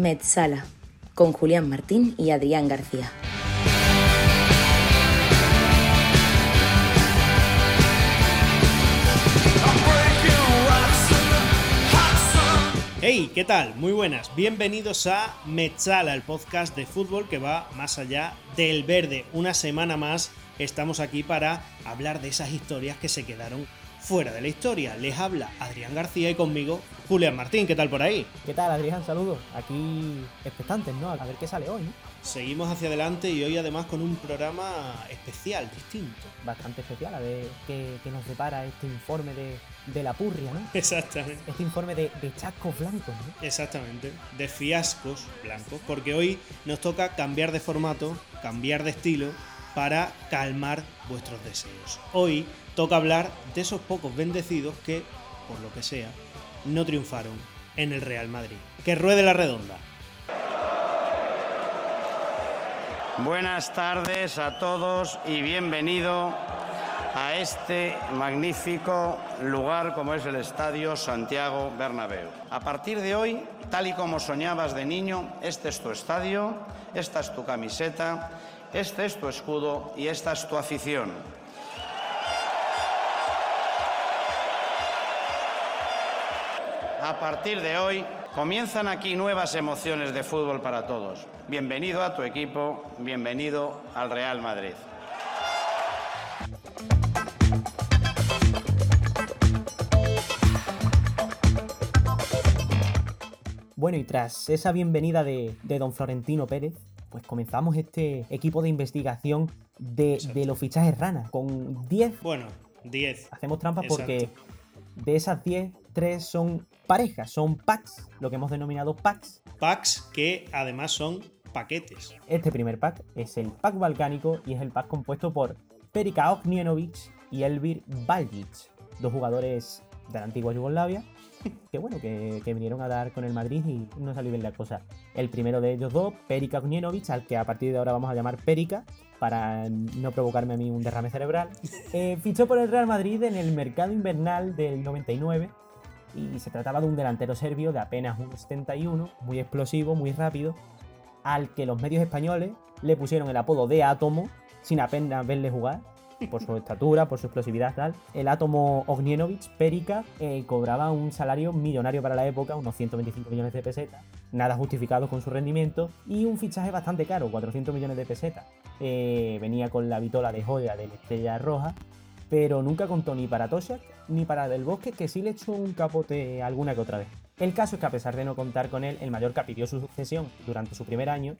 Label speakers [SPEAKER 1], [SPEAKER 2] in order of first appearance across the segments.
[SPEAKER 1] Metzala, con Julián Martín y Adrián García.
[SPEAKER 2] Hey, ¿qué tal? Muy buenas. Bienvenidos a Metzala, el podcast de fútbol que va más allá del verde. Una semana más estamos aquí para hablar de esas historias que se quedaron fuera de la historia. Les habla Adrián García y conmigo Julián Martín. ¿Qué tal por ahí?
[SPEAKER 3] ¿Qué tal, Adrián? Saludos. Aquí expectantes, ¿no? A ver qué sale hoy, ¿no?
[SPEAKER 2] Seguimos hacia adelante y hoy además con un programa especial, distinto.
[SPEAKER 3] Bastante especial, a ver qué, qué nos depara este informe de, de la purria, ¿no?
[SPEAKER 2] Exactamente.
[SPEAKER 3] Este informe de, de chascos blancos, ¿no?
[SPEAKER 2] Exactamente, de fiascos blancos, porque hoy nos toca cambiar de formato, cambiar de estilo para calmar vuestros deseos. Hoy toca hablar de esos pocos bendecidos que, por lo que sea, no triunfaron en el Real Madrid. Que ruede la redonda.
[SPEAKER 4] Buenas tardes a todos y bienvenido a este magnífico lugar como es el Estadio Santiago Bernabéu. A partir de hoy, tal y como soñabas de niño, este es tu estadio, esta es tu camiseta, este es tu escudo y esta es tu afición. A partir de hoy comienzan aquí nuevas emociones de fútbol para todos. Bienvenido a tu equipo, bienvenido al Real Madrid.
[SPEAKER 3] Bueno, y tras esa bienvenida de, de don Florentino Pérez, pues comenzamos este equipo de investigación de, de los fichajes rana, con 10.
[SPEAKER 2] Bueno, 10.
[SPEAKER 3] Hacemos trampa porque
[SPEAKER 2] Exacto.
[SPEAKER 3] de esas 10, 3 son parejas, son packs, lo que hemos denominado packs.
[SPEAKER 2] Packs que además son paquetes.
[SPEAKER 3] Este primer pack es el pack balcánico y es el pack compuesto por Perica Ognienovic y Elvir Baljic, dos jugadores de la antigua Yugoslavia, que bueno, que, que vinieron a dar con el Madrid y no salió bien la cosa. El primero de ellos dos, Perica Ognienovic, al que a partir de ahora vamos a llamar Perica, para no provocarme a mí un derrame cerebral, eh, fichó por el Real Madrid en el mercado invernal del 99 y se trataba de un delantero serbio de apenas 1,71, muy explosivo, muy rápido, al que los medios españoles le pusieron el apodo de Átomo, sin apenas verle jugar, por su estatura, por su explosividad tal. El Átomo Ognienovic, Perica, eh, cobraba un salario millonario para la época, unos 125 millones de pesetas, nada justificado con su rendimiento, y un fichaje bastante caro, 400 millones de pesetas. Eh, venía con la vitola de joya de la Estrella Roja, pero nunca contó ni para Toshak ni para Del Bosque, que sí le echó un capote alguna que otra vez. El caso es que a pesar de no contar con él, el Mallorca pidió su sucesión durante su primer año,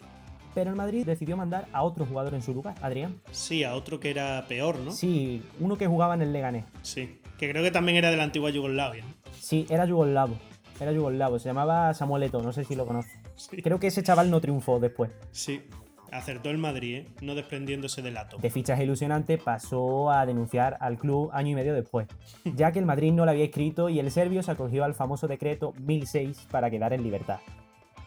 [SPEAKER 3] pero el Madrid decidió mandar a otro jugador en su lugar, Adrián.
[SPEAKER 2] Sí, a otro que era peor, ¿no?
[SPEAKER 3] Sí, uno que jugaba en el Leganés.
[SPEAKER 2] Sí. Que creo que también era de la antigua Yugoslavia.
[SPEAKER 3] Sí, era yugoslavo. Era yugoslavo, se llamaba Samuel Eto'o, no sé si lo conoces.
[SPEAKER 2] Sí.
[SPEAKER 3] Creo que ese chaval no triunfó después.
[SPEAKER 2] Sí. Acertó el Madrid, ¿eh? No desprendiéndose del átomo.
[SPEAKER 3] De fichaje ilusionante pasó a denunciar al club año y medio después, ya que el Madrid no lo había escrito y el serbio se acogió al famoso decreto 1006 para quedar en libertad.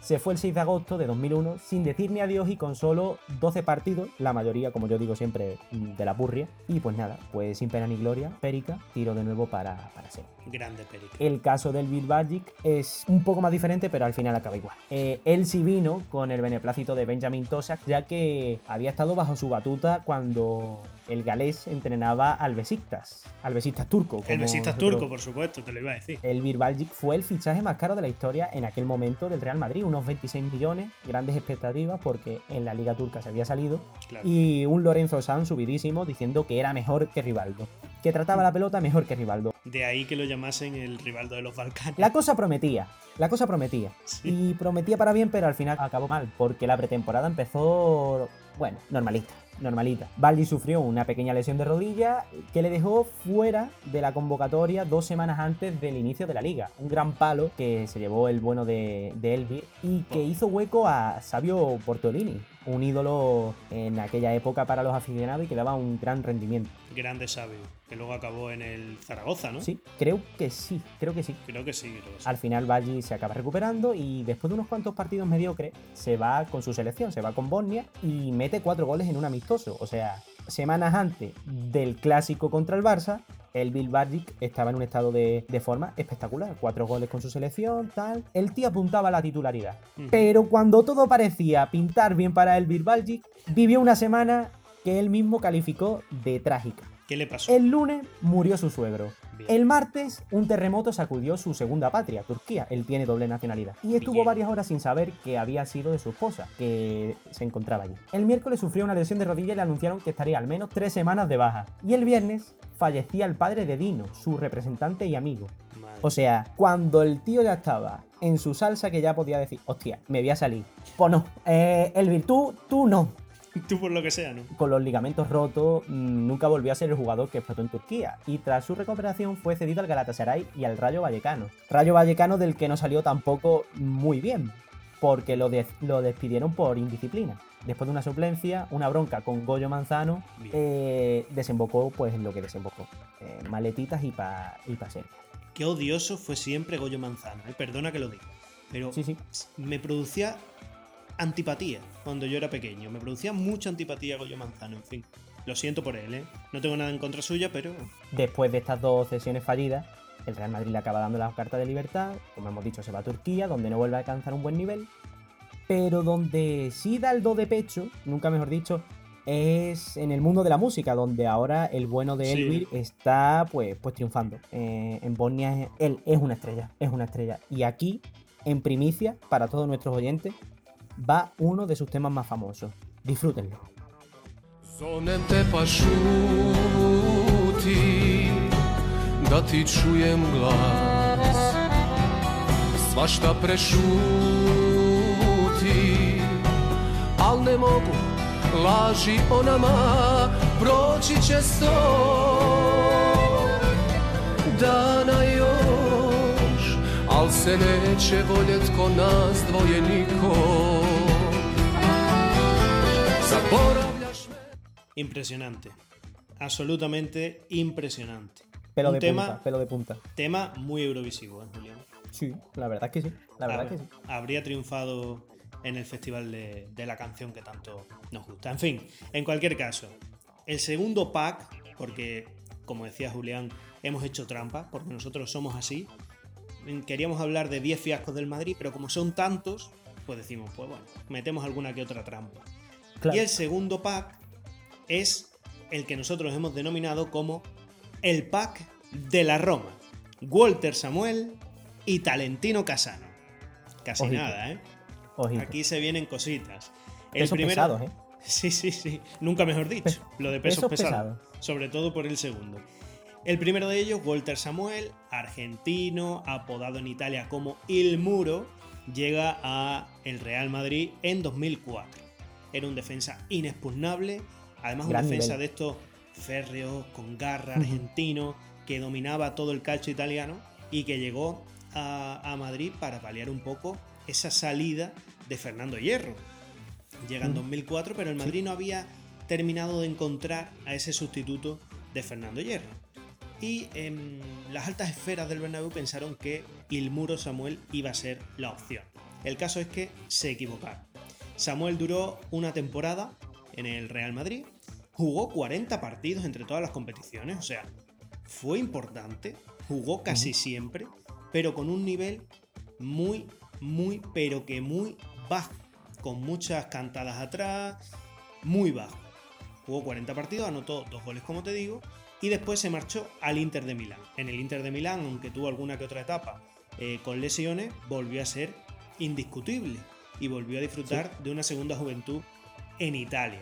[SPEAKER 3] Se fue el 6 de agosto de 2001 sin decir ni adiós y con solo 12 partidos, la mayoría, como yo digo siempre, mm, de la purria. Y pues nada, pues sin pena ni gloria, Perica tiró de nuevo para, para ser.
[SPEAKER 2] Grande Perica.
[SPEAKER 3] El caso del Bilbajic es un poco más diferente, pero al final acaba igual. Eh, él sí vino con el beneplácito de Benjamin Tosak, ya que había estado bajo su batuta cuando el galés entrenaba al Besiktas, al Besiktas turco.
[SPEAKER 2] El
[SPEAKER 3] como nosotros-
[SPEAKER 2] turco, por supuesto, te lo iba a decir.
[SPEAKER 3] el Bilbajic fue el fichaje más caro de la historia en aquel momento del Real Madrid, unos 26 millones, grandes expectativas porque en la liga turca se había salido
[SPEAKER 2] Claro.
[SPEAKER 3] y un Lorenzo Sanz subidísimo diciendo que era mejor que Rivaldo, que trataba la pelota mejor que Rivaldo.
[SPEAKER 2] De ahí que lo llamasen el Rivaldo de los Balcanes.
[SPEAKER 3] La cosa prometía, la cosa prometía.
[SPEAKER 2] Sí.
[SPEAKER 3] Y prometía para bien, pero al final acabó mal, porque la pretemporada empezó, bueno, normalita, normalita. Baldi sufrió una pequeña lesión de rodilla que le dejó fuera de la convocatoria dos semanas antes del inicio de la liga. Un gran palo que se llevó el bueno de, de Elvir y que hizo hueco a Sabio Portolini, un ídolo en aquella época para los aficionados y que daba un gran rendimiento.
[SPEAKER 2] Grande sabio. Que luego acabó en el Zaragoza, ¿no?
[SPEAKER 3] Sí, creo que sí, creo que sí.
[SPEAKER 2] Creo que sí. creo que sí.
[SPEAKER 3] Al final Baggi se acaba recuperando y después de unos cuantos partidos mediocres se va con su selección, se va con Bosnia y mete cuatro goles en un amistoso. O sea, semanas antes del clásico contra el Barça, El Bill Bardic estaba en un estado de, de forma espectacular. Cuatro goles con su selección, tal. El tío apuntaba a la titularidad. Pero cuando todo parecía pintar bien para el Bill Bardic, vivió una semana que él mismo calificó de trágica.
[SPEAKER 2] ¿Qué le pasó?
[SPEAKER 3] El lunes murió su suegro.
[SPEAKER 2] Bien.
[SPEAKER 3] El martes, un terremoto sacudió su segunda patria, Turquía. Él tiene doble nacionalidad. Y estuvo
[SPEAKER 2] Bien.
[SPEAKER 3] varias horas sin saber que había sido de su esposa, que se encontraba allí. El miércoles sufrió una lesión de rodilla y le anunciaron que estaría al menos tres semanas de baja. Y el viernes fallecía el padre de Dino, su representante y amigo.
[SPEAKER 2] Madre.
[SPEAKER 3] O sea, cuando el tío ya estaba en su salsa que ya podía decir, hostia, me voy a salir. Pues no, eh, el Virtud, tú no.
[SPEAKER 2] Tú por lo que sea, ¿no?
[SPEAKER 3] Con los ligamentos rotos, mm, nunca volvió a ser el jugador que explotó en Turquía. Y tras su recuperación fue cedido al Galatasaray y al Rayo Vallecano. Rayo Vallecano del que no salió tampoco muy bien, porque lo, des- lo despidieron por indisciplina. Después de una suplencia, una bronca con Goyo Manzano, eh, desembocó pues en lo que desembocó. Eh, maletitas y pa, y pa Serbia.
[SPEAKER 2] Qué odioso fue siempre Goyo Manzano, ¿eh? perdona que lo diga. Pero
[SPEAKER 3] Sí, sí.
[SPEAKER 2] me producía antipatía cuando yo era pequeño. Me producía mucha antipatía Goyo Manzano, en fin. Lo siento por él, ¿eh? No tengo nada en contra suya, pero
[SPEAKER 3] Después de estas dos sesiones fallidas, el Real Madrid le acaba dando la carta de libertad. Como hemos dicho, se va a Turquía, donde no vuelve a alcanzar un buen nivel. Pero donde sí da el do de pecho, nunca mejor dicho, es en el mundo de la música, donde ahora el bueno de
[SPEAKER 2] Sí.
[SPEAKER 3] Elvir está pues, pues triunfando. Eh, en Bosnia él es una estrella, es una estrella. Y aquí, en primicia, para todos nuestros oyentes, va uno de sus temas más famosos. Disfrútenlo.
[SPEAKER 5] Da ti čujem glas Svašta prešuti Al ne mogu laži o nama Proći će sto Al se neće voljet ko nas dvoje niko Zaboravljaš me
[SPEAKER 2] impresionante. Absolutamente impresionante.
[SPEAKER 3] Pelo
[SPEAKER 2] Un
[SPEAKER 3] de
[SPEAKER 2] tema,
[SPEAKER 3] punta, pelo de punta.
[SPEAKER 2] tema muy eurovisivo, ¿eh, Julián?
[SPEAKER 3] Sí, la verdad es que sí. La verdad
[SPEAKER 2] Hab-
[SPEAKER 3] que sí.
[SPEAKER 2] Habría triunfado en el festival de, de la canción que tanto nos gusta. En fin, en cualquier caso, el segundo pack, porque como decía Julián, hemos hecho trampa, porque nosotros somos así. Queríamos hablar de 10 fiascos del Madrid, pero como son tantos, pues decimos, pues bueno, metemos alguna que otra trampa.
[SPEAKER 3] Claro.
[SPEAKER 2] Y el segundo pack es el que nosotros hemos denominado como el pack de la Roma. Walter Samuel y Talentino Casano. Casi
[SPEAKER 3] Ojito.
[SPEAKER 2] nada, ¿eh?
[SPEAKER 3] Ojito.
[SPEAKER 2] Aquí se vienen cositas. El
[SPEAKER 3] Pesos
[SPEAKER 2] primero,
[SPEAKER 3] pesados, ¿eh?
[SPEAKER 2] Sí, sí, sí. Nunca mejor dicho.
[SPEAKER 3] Pe-
[SPEAKER 2] Lo de pesos,
[SPEAKER 3] pesos
[SPEAKER 2] pesados.
[SPEAKER 3] pesados.
[SPEAKER 2] Sobre todo por el segundo. El primero de ellos, Walter Samuel, argentino, apodado en Italia como Il Muro, llega a el Real Madrid en 2004. Era un defensa inexpugnable, además un
[SPEAKER 3] Gran
[SPEAKER 2] defensa
[SPEAKER 3] nivel.
[SPEAKER 2] de estos férreos, con garra, argentino, que dominaba todo el calcio italiano y que llegó a, a Madrid para paliar un poco esa salida de Fernando Hierro. Llega en
[SPEAKER 3] Ujú.
[SPEAKER 2] 2004, pero el Madrid no había terminado de encontrar a ese sustituto de Fernando Hierro. Y en las altas esferas del Bernabéu pensaron que Il Muro Samuel iba a ser la opción. El caso es que se equivocaron. Samuel duró una temporada en el Real Madrid, jugó 40 partidos entre todas las competiciones, o sea, fue importante, jugó casi siempre, pero con un nivel muy, muy, pero que muy bajo, con muchas cantadas atrás, muy bajo. Jugó 40 partidos, anotó dos goles como te digo, y después se marchó al Inter de Milán. En el Inter de Milán, aunque tuvo alguna que otra etapa eh, con lesiones, volvió a ser indiscutible y volvió a disfrutar de una segunda juventud en Italia.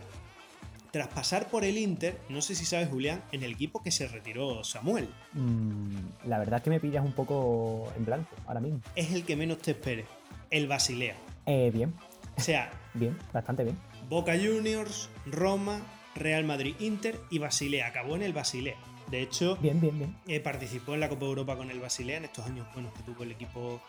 [SPEAKER 2] Tras pasar por el Inter, no sé si sabes Julián, en el equipo que se retiró Samuel,
[SPEAKER 3] Mm, la verdad es que me pillas un poco en blanco ahora mismo.
[SPEAKER 2] es el que menos te esperes, el Basilea.
[SPEAKER 3] Eh, bien,
[SPEAKER 2] O sea,
[SPEAKER 3] bien, bastante bien.
[SPEAKER 2] Boca Juniors, Roma, Real Madrid, Inter y Basilea. Acabó en el Basilea. De hecho,
[SPEAKER 3] Bien, bien, bien.
[SPEAKER 2] eh, participó en la Copa Europa con el Basilea en estos años buenos que tuvo el equipo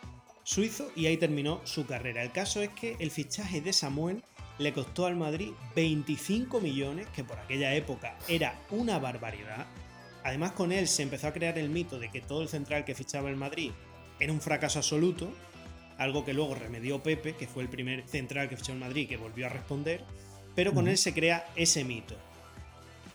[SPEAKER 2] suizo y ahí terminó su carrera. El caso es que el fichaje de Samuel le costó al Madrid 25 millones, que por aquella época era una barbaridad. Además con él se empezó a crear el mito de que todo el central que fichaba el Madrid era un fracaso absoluto, algo que luego remedió Pepe, que fue el primer central que fichó el Madrid que volvió a responder, pero con él se crea ese mito.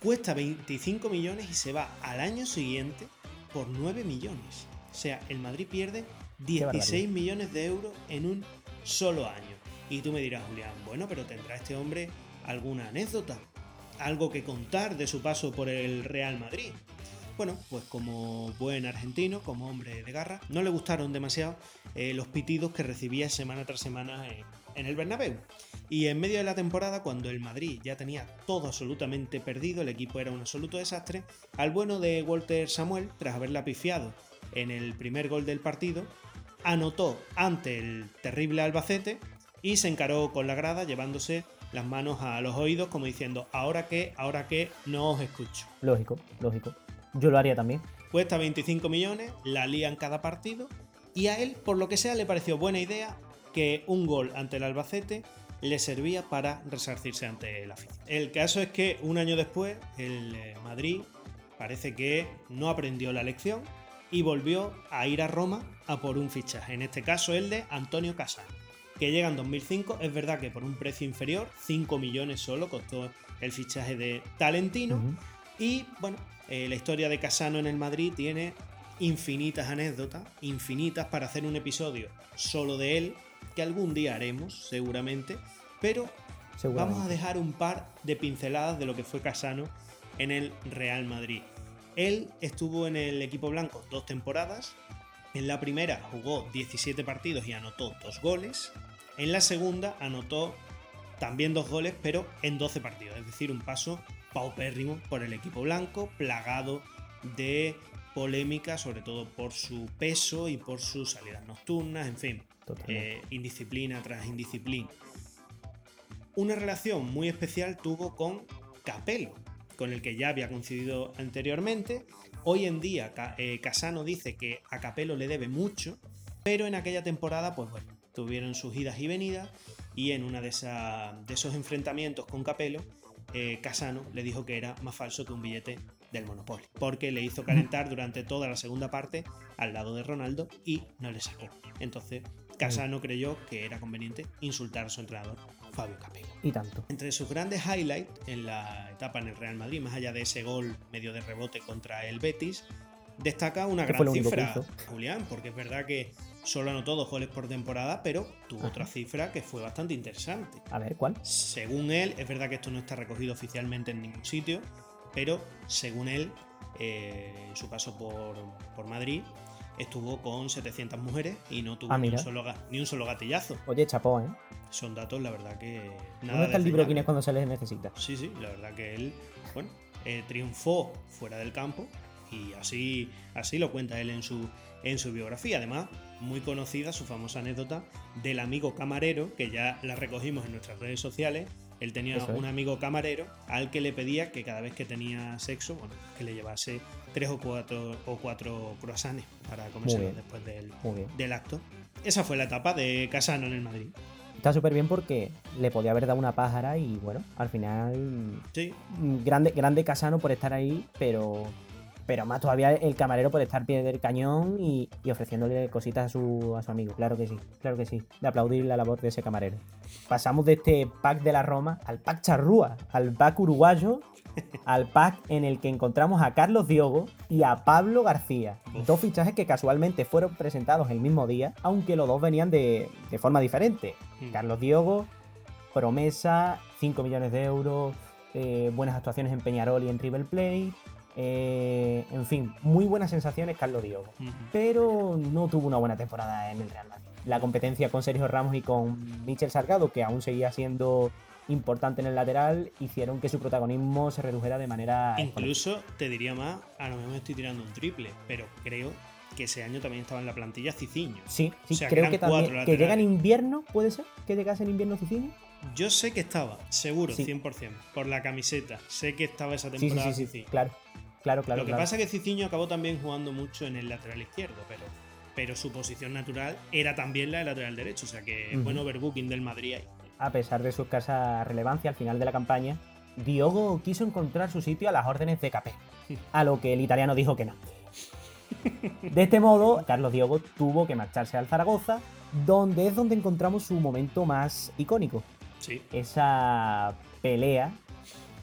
[SPEAKER 2] cuesta 25 millones y se va al año siguiente por 9 millones. O sea, el Madrid pierde 16 millones de euros en un solo año. Y tú me dirás, Julián, bueno, pero ¿tendrá este hombre alguna anécdota? ¿Algo que contar de su paso por el Real Madrid? Bueno, pues como buen argentino, como hombre de garra, no le gustaron demasiado eh, los pitidos que recibía semana tras semana en, en el Bernabéu. Y en medio de la temporada, cuando el Madrid ya tenía todo absolutamente perdido, el equipo era un absoluto desastre, al bueno de Walter Samuel, tras haberla pifiado en el primer gol del partido, anotó ante el terrible Albacete y se encaró con la grada llevándose las manos a los oídos como diciendo, ahora que, ahora que, no os escucho.
[SPEAKER 3] Lógico, lógico. Yo lo haría también.
[SPEAKER 2] Cuesta 25 millones, la lían cada partido y a él, por lo que sea, le pareció buena idea que un gol ante el Albacete le servía para resarcirse ante la afición. El caso es que un año después el eh, Madrid parece que no aprendió la lección y volvió a ir a Roma a por un fichaje, en este caso el de Antonio Casano, que llega en 2005, es verdad que por un precio inferior, 5 millones solo costó el fichaje de Talentino, y bueno, eh, la historia de Casano en el Madrid tiene infinitas anécdotas, infinitas para hacer un episodio solo de él, que algún día haremos seguramente, pero vamos a dejar un par de pinceladas de lo que fue Casano en el Real Madrid. Él estuvo en el equipo blanco dos temporadas. En la primera jugó 17 partidos y anotó dos goles. En la segunda anotó también dos goles, pero en 12 partidos. Es decir, un paso paupérrimo por el equipo blanco, plagado de polémica, sobre todo por su peso y por sus salidas nocturnas, en fin, eh, indisciplina tras indisciplina. Una relación muy especial tuvo con Capello, con el que ya había coincidido anteriormente. Hoy en día eh, Casano dice que a Capello le debe mucho, pero en aquella temporada, pues bueno, tuvieron sus idas y venidas y en uno de, de esos enfrentamientos con Capello, eh, Casano le dijo que era más falso que un billete del Monopoly, porque le hizo calentar durante toda la segunda parte al lado de Ronaldo y no le sacó. Entonces, Casano creyó que era conveniente insultar a su entrenador, Fabio Capello.
[SPEAKER 3] Y tanto.
[SPEAKER 2] Entre sus grandes highlights en la etapa en el Real Madrid, más allá de ese gol medio de rebote contra el Betis, destaca una gran cifra, Julián, porque es verdad que solo anotó dos goles por temporada, pero tuvo otra cifra que fue bastante interesante.
[SPEAKER 3] A ver, ¿cuál?
[SPEAKER 2] Según él, es verdad que esto no está recogido oficialmente en ningún sitio, pero según él, eh, en su paso por, Madrid, estuvo con 700 mujeres y no tuvo ah, ni, un solo, ni, un solo, gatillazo.
[SPEAKER 3] Oye, chapó, ¿eh?
[SPEAKER 2] Son datos, la verdad que.
[SPEAKER 3] Nada ¿Dónde está el libro es cuando se les necesita?
[SPEAKER 2] Sí, sí, la verdad que él, bueno, eh, triunfó fuera del campo y así, así lo cuenta él en su, en su biografía. Además, muy conocida su famosa anécdota del amigo camarero, que ya la recogimos en nuestras redes sociales. Él tenía un amigo camarero al que le pedía que cada vez que tenía sexo, bueno, que le llevase tres o cuatro, o cuatro croissants para comerse después del, del acto. Esa fue la etapa de Casano en el Madrid.
[SPEAKER 3] Está súper bien porque le podía haber dado una pájara y bueno, al final. Sí. Grande, grande Casano por estar ahí, pero pero más todavía el camarero por estar pie del cañón y, ofreciéndole cositas a su, a su, amigo. Claro que sí, claro que sí. De aplaudir la labor de ese camarero. Pasamos de este pack de la Roma al pack charrúa, al pack uruguayo, al pack en el que encontramos a Carlos Diogo y a Pablo García. Dos fichajes que casualmente fueron presentados el mismo día, aunque los dos venían de, forma diferente. Hmm. Carlos Diogo, promesa, 5 millones de euros, eh, buenas actuaciones en Peñarol y en River Plate eh, en fin, muy buenas sensaciones Carlos Diogo, pero no tuvo una buena temporada en el Real Madrid. La competencia con Sergio Ramos y con Michel Salgado, que aún seguía siendo importante en el lateral, hicieron que su protagonismo se redujera de manera...
[SPEAKER 2] Incluso, te diría más, a lo mejor me estoy tirando un triple, pero creo que ese año también estaba en la plantilla Ciciño.
[SPEAKER 3] Sí, sí, creo que también. Que llega en invierno, ¿puede ser? ¿Que llegase en invierno Ciciño?
[SPEAKER 2] Yo sé que estaba, seguro, 100%, por la camiseta. Sé que estaba esa temporada.
[SPEAKER 3] Sí, sí, sí, claro. Claro, claro.
[SPEAKER 2] Lo que pasa es que Ciciño acabó también jugando mucho en el lateral izquierdo, pero, pero su posición natural era también la de lateral derecho. O sea que es bueno overbooking del Madrid ahí.
[SPEAKER 3] A pesar de su escasa relevancia al final de la campaña, Diogo quiso encontrar su sitio a las órdenes de Capé, a lo que el italiano dijo que no. De este modo, Carlos Diogo tuvo que marcharse al Zaragoza, donde es donde encontramos su momento más icónico.
[SPEAKER 2] Sí.
[SPEAKER 3] Esa pelea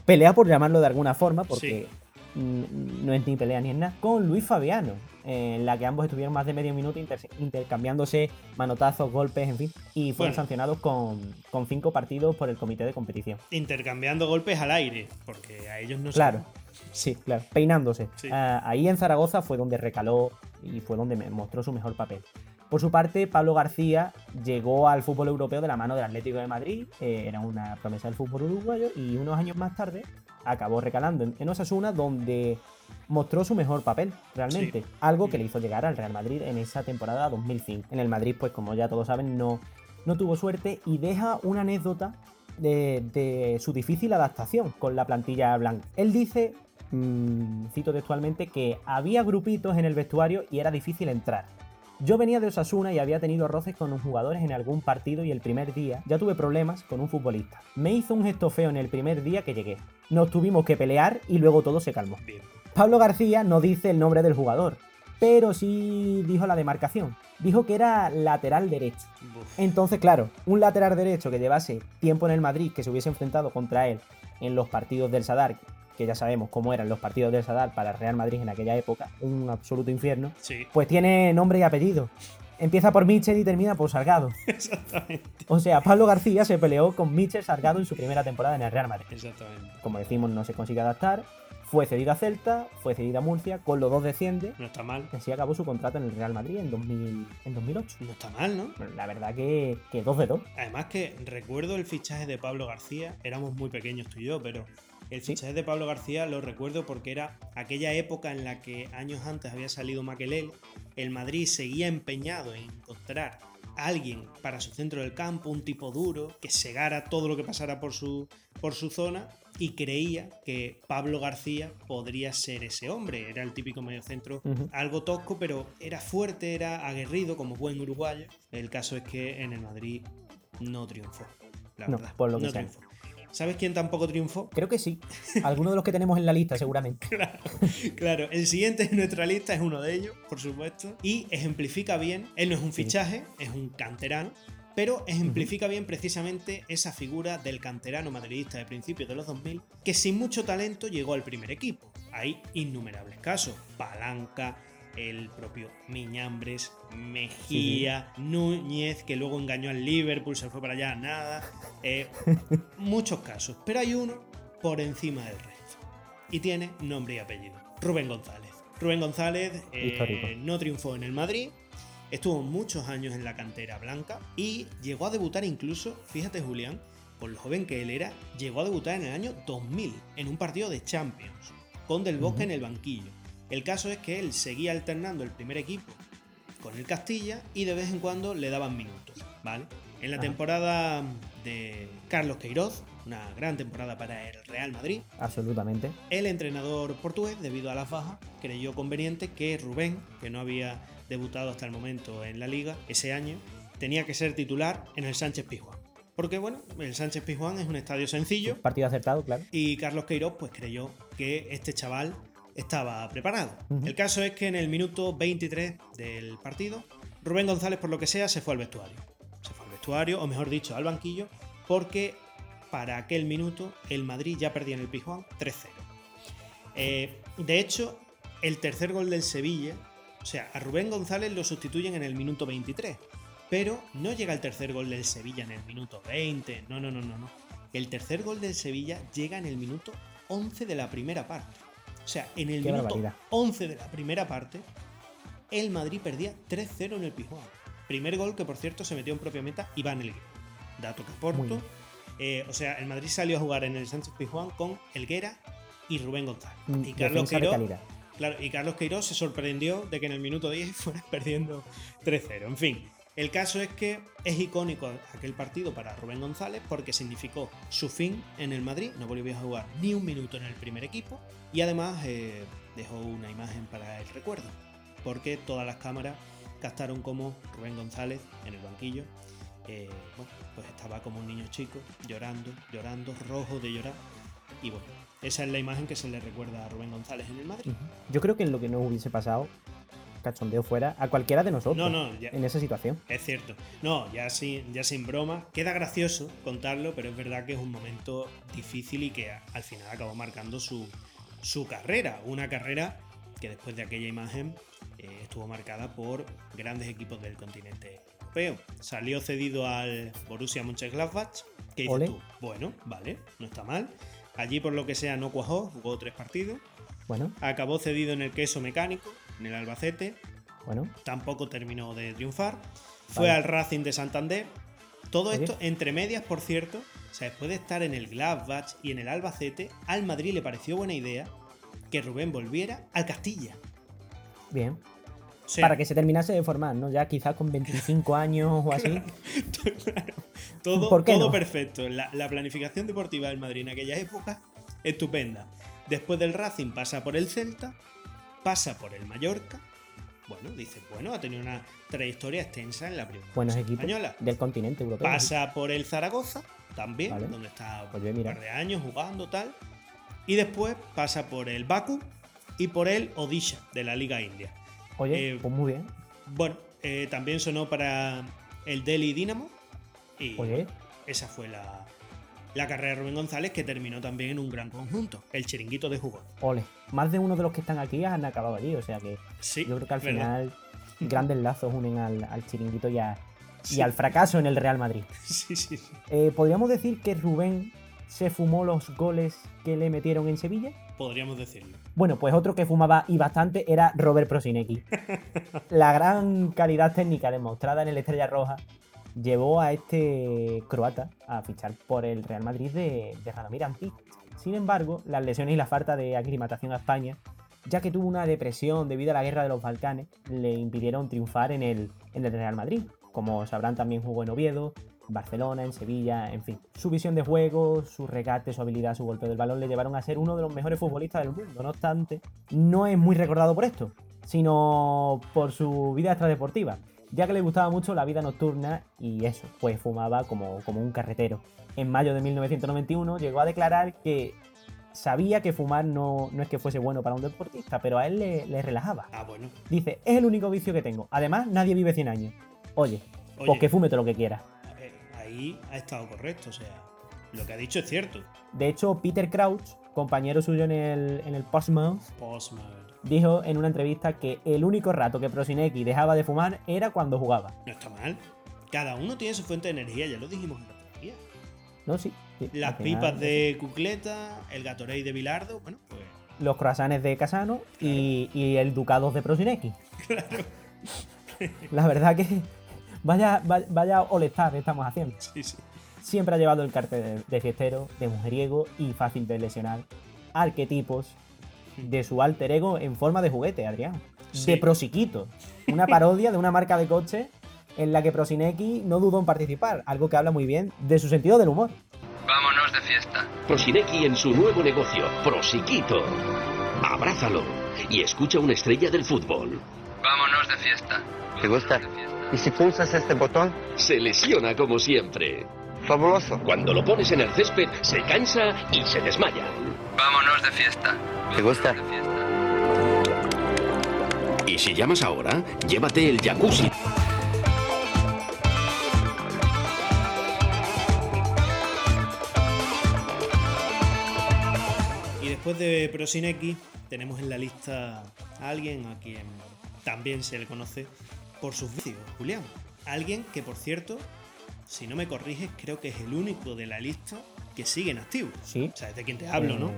[SPEAKER 3] pelea por llamarlo de alguna forma, porque no es ni pelea ni es nada, con Luis Fabiano, en la que ambos estuvieron más de medio minuto intercambiándose manotazos, golpes, en fin, y fueron sancionados con, cinco partidos por el comité de competición.
[SPEAKER 2] Intercambiando golpes al aire, porque a ellos no
[SPEAKER 3] Claro, sí, claro, peinándose. Ah, ahí en Zaragoza fue donde recaló y fue donde mostró su mejor papel. Por su parte, Pablo García llegó al fútbol europeo de la mano del Atlético de Madrid, eh, era una promesa del fútbol uruguayo, y unos años más tarde acabó recalando en, Osasuna, donde mostró su mejor papel, realmente. Algo que le hizo llegar al Real Madrid en esa temporada 2005. En el Madrid, pues como ya todos saben, no, no tuvo suerte y deja una anécdota de, su difícil adaptación con la plantilla blanca. Él dice, mm, cito textualmente, que había grupitos en el vestuario y era difícil entrar. Yo venía de Osasuna y había tenido roces con los jugadores en algún partido y el primer día ya tuve problemas con un futbolista. Me hizo un gesto feo en el primer día que llegué. Nos tuvimos que pelear y luego todo se calmó. Pablo García no dice el nombre del jugador, pero sí dijo la demarcación. Dijo que era lateral derecho. Entonces, claro, un lateral derecho que llevase tiempo en el Madrid, que se hubiese enfrentado contra él en los partidos del Sadar, que ya sabemos cómo eran los partidos del Sadar para Real Madrid en aquella época, un absoluto infierno, pues tiene nombre y apellido. Empieza por Mitchell y termina por Salgado.
[SPEAKER 2] Exactamente.
[SPEAKER 3] O sea, Pablo García se peleó con Mitchell Salgado en su primera temporada en el Real Madrid.
[SPEAKER 2] Exactamente.
[SPEAKER 3] Como decimos, no se consigue adaptar. Fue cedido a Celta, fue cedido a Murcia, con los dos desciende.
[SPEAKER 2] No está mal.
[SPEAKER 3] Así acabó su contrato en el Real Madrid en, 2000, en 2008.
[SPEAKER 2] No está mal, ¿no?
[SPEAKER 3] la verdad que, que dos de dos.
[SPEAKER 2] Además que recuerdo el fichaje de Pablo García, éramos muy pequeños tú y yo, pero el fichaje de Pablo García lo recuerdo porque era aquella época en la que años antes había salido Maquelel, el Madrid seguía empeñado en encontrar a alguien para su centro del campo, un tipo duro, que segara todo lo que pasara por su, por su zona y creía que Pablo García podría ser ese hombre. Era el típico mediocentro, centro algo tosco, pero era fuerte, era aguerrido como buen uruguayo. El caso es que en el Madrid no triunfó. La verdad,
[SPEAKER 3] por lo que no triunfó.
[SPEAKER 2] ¿Sabes quién tampoco triunfó?
[SPEAKER 3] Creo que sí. Alguno de los que tenemos en la lista, seguramente.
[SPEAKER 2] claro, el siguiente en nuestra lista es uno de ellos, por supuesto. Y ejemplifica bien, él no es un fichaje, es un canterano, pero ejemplifica bien precisamente esa figura del canterano madridista de principios de los 2000, que sin mucho talento llegó al primer equipo. Hay innumerables casos. Palanca, el propio Miñambres, Mejía, Núñez, que luego engañó al Liverpool, se fue para allá, nada. Eh, muchos casos, pero hay uno por encima del resto. Y tiene nombre y apellido. Rubén González. Rubén González eh, no triunfó en el Madrid, estuvo muchos años en la cantera blanca y llegó a debutar incluso, fíjate Julián, por lo joven que él era, llegó a debutar en el año 2000 en un partido de Champions, con Del Bosque en el banquillo. El caso es que él seguía alternando el primer equipo con el Castilla y de vez en cuando le daban minutos, ¿vale? En la temporada de Carlos Queiroz, una gran temporada para el Real Madrid.
[SPEAKER 3] Absolutamente.
[SPEAKER 2] El entrenador portugués, debido a las bajas, creyó conveniente que Rubén, que no había debutado hasta el momento en la liga ese año, tenía que ser titular en el Sánchez Pizjuán. Porque bueno, el Sánchez Pizjuán es un estadio sencillo.
[SPEAKER 3] Partido acertado, claro.
[SPEAKER 2] Y Carlos Queiroz pues creyó que este chaval estaba preparado. El caso es que en el minuto 23 del partido, Rubén González, por lo que sea, se fue al vestuario. Se fue al vestuario, o mejor dicho, al banquillo, porque para aquel minuto el Madrid ya perdía en el Pijuán 3-0. Eh, de hecho, el tercer gol del Sevilla, o sea, a Rubén González lo sustituyen en el minuto 23, pero no llega el tercer gol del Sevilla en el minuto 20, no, no, no, no, no. El tercer gol del Sevilla llega en el minuto 11 de la primera parte. O sea, en el minuto 11 de la primera parte, el Madrid perdía 3-0 en el Pijuán. Primer gol que, por cierto, se metió en propia meta Iván Elguera. Dato que aporto. Eh, o sea, el Madrid salió a jugar en el Sánchez Pijuán con Elguera y Rubén González. Mm, y Carlos Queiroz. Claro, y Carlos Queiroz se sorprendió de que en el minuto 10 fuera perdiendo 3-0. En fin, el caso es que es icónico aquel partido para Rubén González porque significó su fin en el Madrid, no volvió a jugar ni un minuto en el primer equipo y además eh, dejó una imagen para el recuerdo, porque todas las cámaras captaron como Rubén González en el banquillo, eh, pues estaba como un niño chico, llorando, llorando, rojo de llorar. Y bueno, esa es la imagen que se le recuerda a Rubén González en el Madrid.
[SPEAKER 3] Yo creo que en lo que no hubiese pasado cachondeo fuera a cualquiera de nosotros
[SPEAKER 2] No, no, ya-
[SPEAKER 3] en esa situación.
[SPEAKER 2] Es cierto. No, ya sin, ya sin broma. Queda gracioso contarlo, pero es verdad que es un momento difícil y que al final acabó marcando su, su carrera. Una carrera que después de aquella imagen eh, estuvo marcada por grandes equipos del continente europeo. Salió cedido al Borussia Mönchengladbach. ¿Qué dices
[SPEAKER 3] Ole.
[SPEAKER 2] tú? Bueno, vale, no está mal. Allí por lo que sea no cuajó, jugó tres partidos.
[SPEAKER 3] Bueno,
[SPEAKER 2] Acabó cedido en el queso mecánico, en el Albacete
[SPEAKER 3] bueno,
[SPEAKER 2] tampoco terminó de triunfar. Fue
[SPEAKER 3] Vale.
[SPEAKER 2] al Racing de Santander. Todo
[SPEAKER 3] Oye.
[SPEAKER 2] esto entre medias, por cierto. O sea, después de estar en el Gladbach y en el Albacete, al Madrid le pareció buena idea que Rubén volviera al Castilla.
[SPEAKER 3] bien.
[SPEAKER 2] O sea,
[SPEAKER 3] Para que se terminase de formar, ¿no? Ya quizás con 25 años o así.
[SPEAKER 2] todo,
[SPEAKER 3] ¿Por qué
[SPEAKER 2] todo
[SPEAKER 3] no?
[SPEAKER 2] perfecto. La, la planificación deportiva del Madrid en aquella época, estupenda. Después del Racing pasa por el Celta, pasa por el Mallorca. Bueno, dice, bueno, ha tenido una trayectoria extensa en la primera
[SPEAKER 3] Buenos
[SPEAKER 2] española.
[SPEAKER 3] del continente europeo.
[SPEAKER 2] Pasa por el Zaragoza, también,
[SPEAKER 3] Vale.
[SPEAKER 2] donde está
[SPEAKER 3] Pues
[SPEAKER 2] un
[SPEAKER 3] mira.
[SPEAKER 2] par de años jugando tal. Y después pasa por el Baku y por el Odisha de la Liga India.
[SPEAKER 3] Oye,
[SPEAKER 2] eh,
[SPEAKER 3] pues muy bien.
[SPEAKER 2] Bueno, eh, también sonó para el Delhi Dynamo. Y
[SPEAKER 3] Oye,
[SPEAKER 2] esa fue la, la carrera de Rubén González, que terminó también en un gran conjunto, el chiringuito de jugón.
[SPEAKER 3] ole. Más de uno de los que están aquí han acabado allí, o sea que
[SPEAKER 2] Sí,
[SPEAKER 3] yo creo que al
[SPEAKER 2] ¿verdad?
[SPEAKER 3] final grandes lazos unen al, al chiringuito y, a- y al fracaso en el Real Madrid.
[SPEAKER 2] Sí, sí, sí.
[SPEAKER 3] Eh, ¿Podríamos decir que Rubén se fumó los goles que le metieron en Sevilla?
[SPEAKER 2] Podríamos decirlo.
[SPEAKER 3] Bueno, pues otro que fumaba y bastante era Robert Prosinecki. La gran calidad técnica demostrada en el Estrella Roja llevó a este croata a fichar por el Real Madrid de, de Radomir Antic. Sin embargo, las lesiones y la falta de aclimatación a España, ya que tuvo una depresión debido a la guerra de los Balcanes, le impidieron triunfar en el, en el Real Madrid. Como sabrán, también jugó en Oviedo, Barcelona, en Sevilla, en fin. Su visión de juego, su regate, su habilidad, su golpe del balón le llevaron a ser uno de los mejores futbolistas del mundo. No obstante, no es muy recordado por esto, sino por su vida extradeportiva, ya que le gustaba mucho la vida nocturna y eso, pues fumaba como, como un carretero. En mayo de 1991 llegó a declarar que sabía que fumar no, no es que fuese bueno para un deportista, pero a él le, le relajaba.
[SPEAKER 2] Ah, bueno.
[SPEAKER 3] Dice, es el único vicio que tengo. Además, nadie vive 100 años. Oye,
[SPEAKER 2] Oye.
[SPEAKER 3] pues que fume todo lo que quiera.
[SPEAKER 2] Eh, ahí ha estado correcto, o sea, lo que ha dicho es cierto.
[SPEAKER 3] De hecho, Peter Crouch, compañero suyo en el, en el Portsmouth,
[SPEAKER 2] Postman.
[SPEAKER 3] Dijo en una entrevista que el único rato que Prosinecki dejaba de fumar era cuando jugaba.
[SPEAKER 2] No está mal. Cada uno tiene su fuente de energía, ya lo dijimos otro día.
[SPEAKER 3] No, sí. sí,
[SPEAKER 2] Las
[SPEAKER 3] final,
[SPEAKER 2] pipas de Cucleta, el Gatorade de Bilardo, bueno, pues
[SPEAKER 3] Los croissants de Casano y, y el Ducados de Prosinecki. La verdad que vaya, vaya, vaya all-star estamos haciendo.
[SPEAKER 2] sí, sí.
[SPEAKER 3] Siempre ha llevado el cartel de, de fiestero, de mujeriego y fácil de lesionar. Arquetipos de su alter ego en forma de juguete, Adrián.
[SPEAKER 2] Sí.
[SPEAKER 3] De Prosiquito. Una parodia de una marca de coche en la que Prosinecki no dudó en participar, algo que habla muy bien de su sentido del humor.
[SPEAKER 6] Vámonos de fiesta.
[SPEAKER 7] Prosinecki en su nuevo negocio, Prosiquito. Abrázalo y escucha una estrella del fútbol.
[SPEAKER 6] Vámonos de fiesta.
[SPEAKER 8] ¿Te gusta? ¿Y si pulsas este botón?
[SPEAKER 7] Se lesiona como siempre.
[SPEAKER 8] Fabuloso.
[SPEAKER 7] Cuando lo pones en el césped, se cansa y se desmaya.
[SPEAKER 6] Vámonos de fiesta.
[SPEAKER 8] ¿Te gusta?
[SPEAKER 6] Vámonos de fiesta.
[SPEAKER 7] Y si llamas ahora, llévate el jacuzzi.
[SPEAKER 2] Y después de Prosinecki, tenemos en la lista a alguien a quien también se le conoce por sus vicios, Julián. Alguien que, por cierto, si no me corriges, creo que es el único de la lista que sigue en activo.
[SPEAKER 3] Sí.
[SPEAKER 2] O sea, es de quien te hablo, ¿no?
[SPEAKER 3] Eh,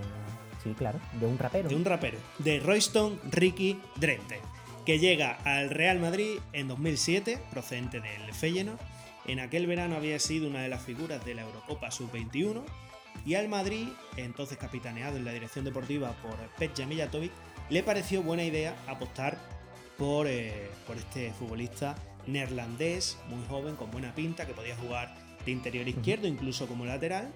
[SPEAKER 3] Sí, claro, de un rapero.
[SPEAKER 2] de un rapero, de Royston Ricky Drenthe, que llega al Real Madrid en 2007, procedente del Feyenoord. En aquel verano había sido una de las figuras de la Eurocopa Sub-21 y al Madrid, entonces capitaneado en la dirección deportiva por Petja Mijatovic, le pareció buena idea apostar por, eh, por este futbolista neerlandés, muy joven, con buena pinta, que podía jugar de interior izquierdo, incluso como lateral,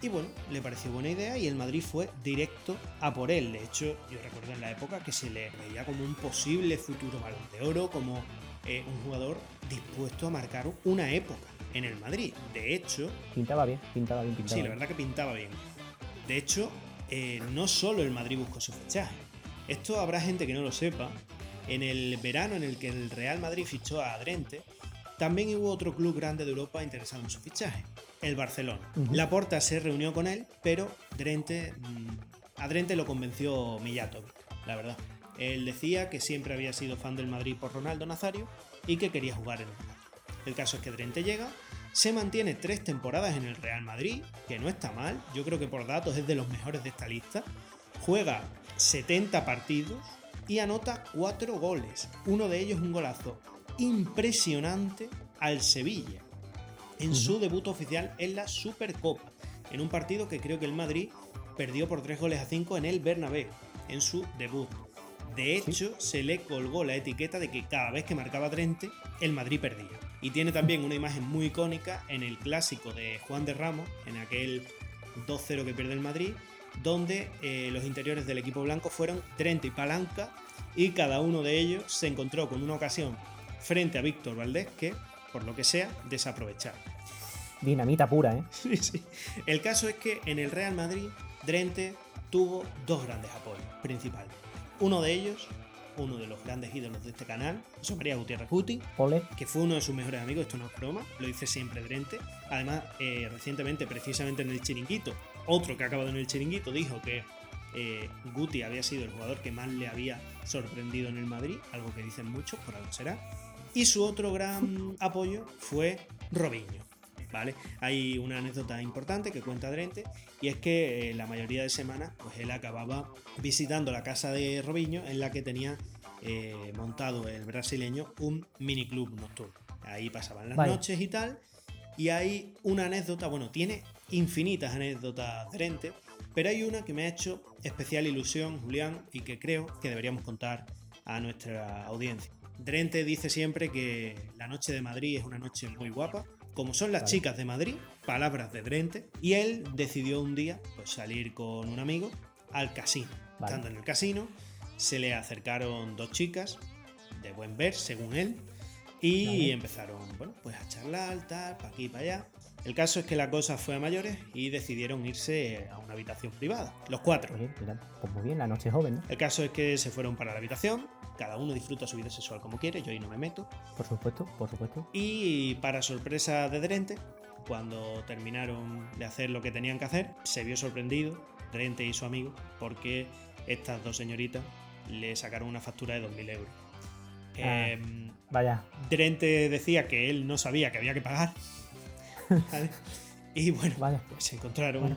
[SPEAKER 2] y bueno, le pareció buena idea y el Madrid fue directo a por él. De hecho, yo recuerdo en la época que se le veía como un posible futuro balón de oro, como eh, un jugador dispuesto a marcar una época en el Madrid. De hecho,
[SPEAKER 3] Pintaba bien, pintaba bien, pintaba
[SPEAKER 2] sí, la verdad que pintaba bien. De hecho, eh, no solo el Madrid buscó su fichaje. Esto habrá gente que no lo sepa, en el verano en el que el Real Madrid fichó a Drente, también hubo otro club grande de Europa interesado en su fichaje, el Barcelona.
[SPEAKER 3] Ujú.
[SPEAKER 2] Laporta se reunió con él, pero Drente, mm, a Drente lo convenció Mijatovic, la verdad. Él decía que siempre había sido fan del Madrid por Ronaldo Nazario y que quería jugar en el Madrid. El caso es que Drente llega, se mantiene tres temporadas en el Real Madrid, que no está mal, yo creo que por datos es de los mejores de esta lista. Juega 70 partidos y anota 4 goles. Uno de ellos un golazo impresionante al Sevilla en su debut oficial en la Supercopa, en un partido que creo que el Madrid perdió por 3 goles a 5 en el Bernabéu, en su debut. De hecho, se le colgó la etiqueta de que cada vez que marcaba Trente, el Madrid perdía. Y tiene también una imagen muy icónica en el clásico de Juan de Ramos, en aquel 2-0 que pierde el Madrid, donde eh, los interiores del equipo blanco fueron Trente y Palanca, y cada uno de ellos se encontró con una ocasión frente a Víctor Valdés que, por lo que sea, desaprovecharon.
[SPEAKER 3] Dinamita pura, ¿eh?
[SPEAKER 2] Sí, sí. El caso es que en el Real Madrid, Drente tuvo dos grandes apoyos principalmente. Uno de ellos, uno de los grandes ídolos de este canal, José María Gutiérrez Guti,
[SPEAKER 3] Ole.
[SPEAKER 2] que fue uno de sus mejores amigos, esto no es broma, lo dice siempre Drente. Además, eh, recientemente, precisamente en el Chiringuito, otro que ha acabado en el Chiringuito dijo que eh, Guti había sido el jugador que más le había sorprendido en el Madrid, algo que dicen muchos, por algo será. Y su otro gran apoyo fue Robinho. ¿Vale? Hay una anécdota importante que cuenta Drente y es que eh, la mayoría de semanas pues él acababa visitando la casa de Robinho en la que tenía eh, montado el brasileño un miniclub nocturno. Ahí pasaban las noches y tal. Y hay una anécdota, bueno, tiene infinitas anécdotas Drente, pero hay una que me ha hecho especial ilusión, Julián, y que creo que deberíamos contar a nuestra audiencia. Drente dice siempre que la noche de Madrid es una noche muy guapa, como son las
[SPEAKER 3] Vale.
[SPEAKER 2] chicas de Madrid, palabras de Drente, y él decidió un día pues, salir con un amigo al casino.
[SPEAKER 3] Vale.
[SPEAKER 2] Estando en el casino, se le acercaron dos chicas de buen ver, según él, y
[SPEAKER 3] Vale.
[SPEAKER 2] empezaron, bueno, pues a charlar, tal, para aquí para allá. El caso es que la cosa fue a mayores y decidieron irse a una habitación privada, los cuatro.
[SPEAKER 3] Oye, mira, pues muy bien, la noche joven, ¿no?
[SPEAKER 2] El caso es que se fueron para la habitación, cada uno disfruta su vida sexual como quiere, yo ahí no me meto.
[SPEAKER 3] Por supuesto, por supuesto.
[SPEAKER 2] Y para sorpresa de Drente, cuando terminaron de hacer lo que tenían que hacer, se vio sorprendido, Drente y su amigo, porque estas dos señoritas le sacaron una factura de 2.000 euros.
[SPEAKER 3] Ah.
[SPEAKER 2] Em,
[SPEAKER 3] Vaya,
[SPEAKER 2] Drente decía que él no sabía que había que pagar. ¿Vale? Y bueno, pues se encontraron
[SPEAKER 3] Bueno.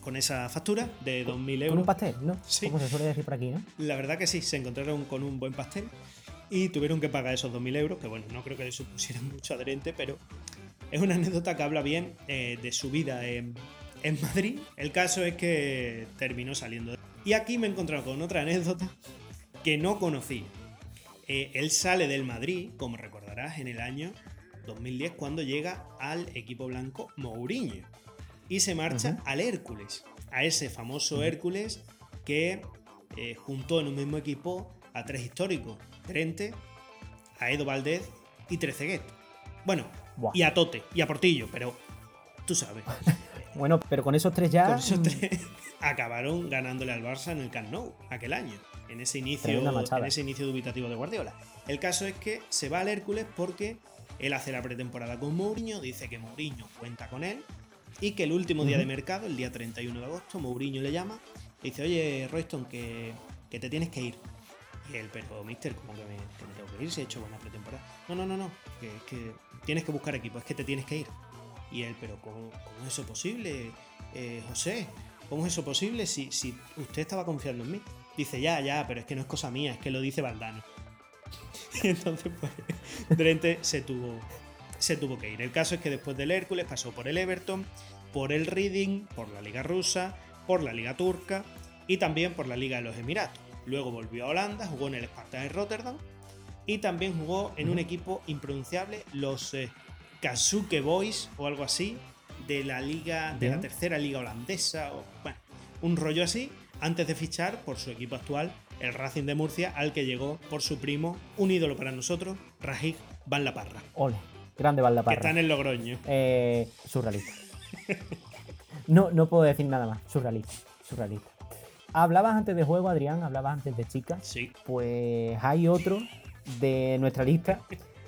[SPEAKER 2] con esa factura de 2.000
[SPEAKER 3] Con un
[SPEAKER 2] euros.
[SPEAKER 3] pastel, ¿no?
[SPEAKER 2] Sí.
[SPEAKER 3] Como se suele decir por aquí, ¿no?
[SPEAKER 2] La verdad que sí, se encontraron con un buen pastel y tuvieron que pagar esos 2.000 euros, que bueno, no creo que le supusieran mucho adherente, pero es una anécdota que habla bien eh, de su vida en, en Madrid. El caso es que terminó saliendo. Y aquí me he encontrado con otra anécdota que no conocía. Eh, él sale del Madrid, como recordarás, en el año 2010 cuando llega al equipo blanco Mourinho y se marcha al Hércules, a ese famoso Hércules que eh, juntó en un mismo equipo a tres históricos, Trente, a Edo Valdez y Trezeguet. Bueno,
[SPEAKER 3] Buah.
[SPEAKER 2] y a Tote, y a Portillo, pero tú sabes.
[SPEAKER 3] Bueno, pero con esos tres ya.
[SPEAKER 2] Con esos
[SPEAKER 3] mm,
[SPEAKER 2] tres acabaron ganándole al Barça en el Camp Nou aquel año, en ese inicio, en ese inicio dubitativo de Guardiola. El caso es que se va al Hércules porque él hace la pretemporada con Mourinho, dice que Mourinho cuenta con él y que el último día de mercado, el día 31 de agosto, Mourinho le llama y dice, oye, Royston, que, que te tienes que ir. Y él, pero mister, como que me, que me tengo que ir, si he hecho buena pretemporada. No, no, no, no, que, es que tienes que buscar equipo, es que te tienes que ir. Y él, pero ¿cómo, cómo es eso posible, eh, José? ¿Cómo es eso posible si, si usted estaba confiando en mí? Dice, ya, ya, pero es que no es cosa mía, es que lo dice Valdano. Y entonces, pues, Drente se tuvo, se tuvo que ir. El caso es que después del Hércules pasó por el Everton, por el Reading, por la Liga Rusa, por la Liga Turca y también por la Liga de los Emiratos. Luego volvió a Holanda, jugó en el Sparta de Rotterdam y también jugó en un equipo impronunciable, los eh, Kazuke Boys o algo así, de la liga, de la tercera liga holandesa, o bueno, un rollo así, antes de fichar por su equipo actual, el Racing de Murcia, al que llegó por su primo, un ídolo para nosotros, Rajik Van La Parra,
[SPEAKER 3] Ole, grande Valda
[SPEAKER 2] que está en el Logroño.
[SPEAKER 3] Eh, surrealista. No, no puedo decir nada más. Surrealista. Surrealista. Hablabas antes de juego, Adrián, hablabas antes de chicas.
[SPEAKER 2] Sí.
[SPEAKER 3] Pues hay otro de nuestra lista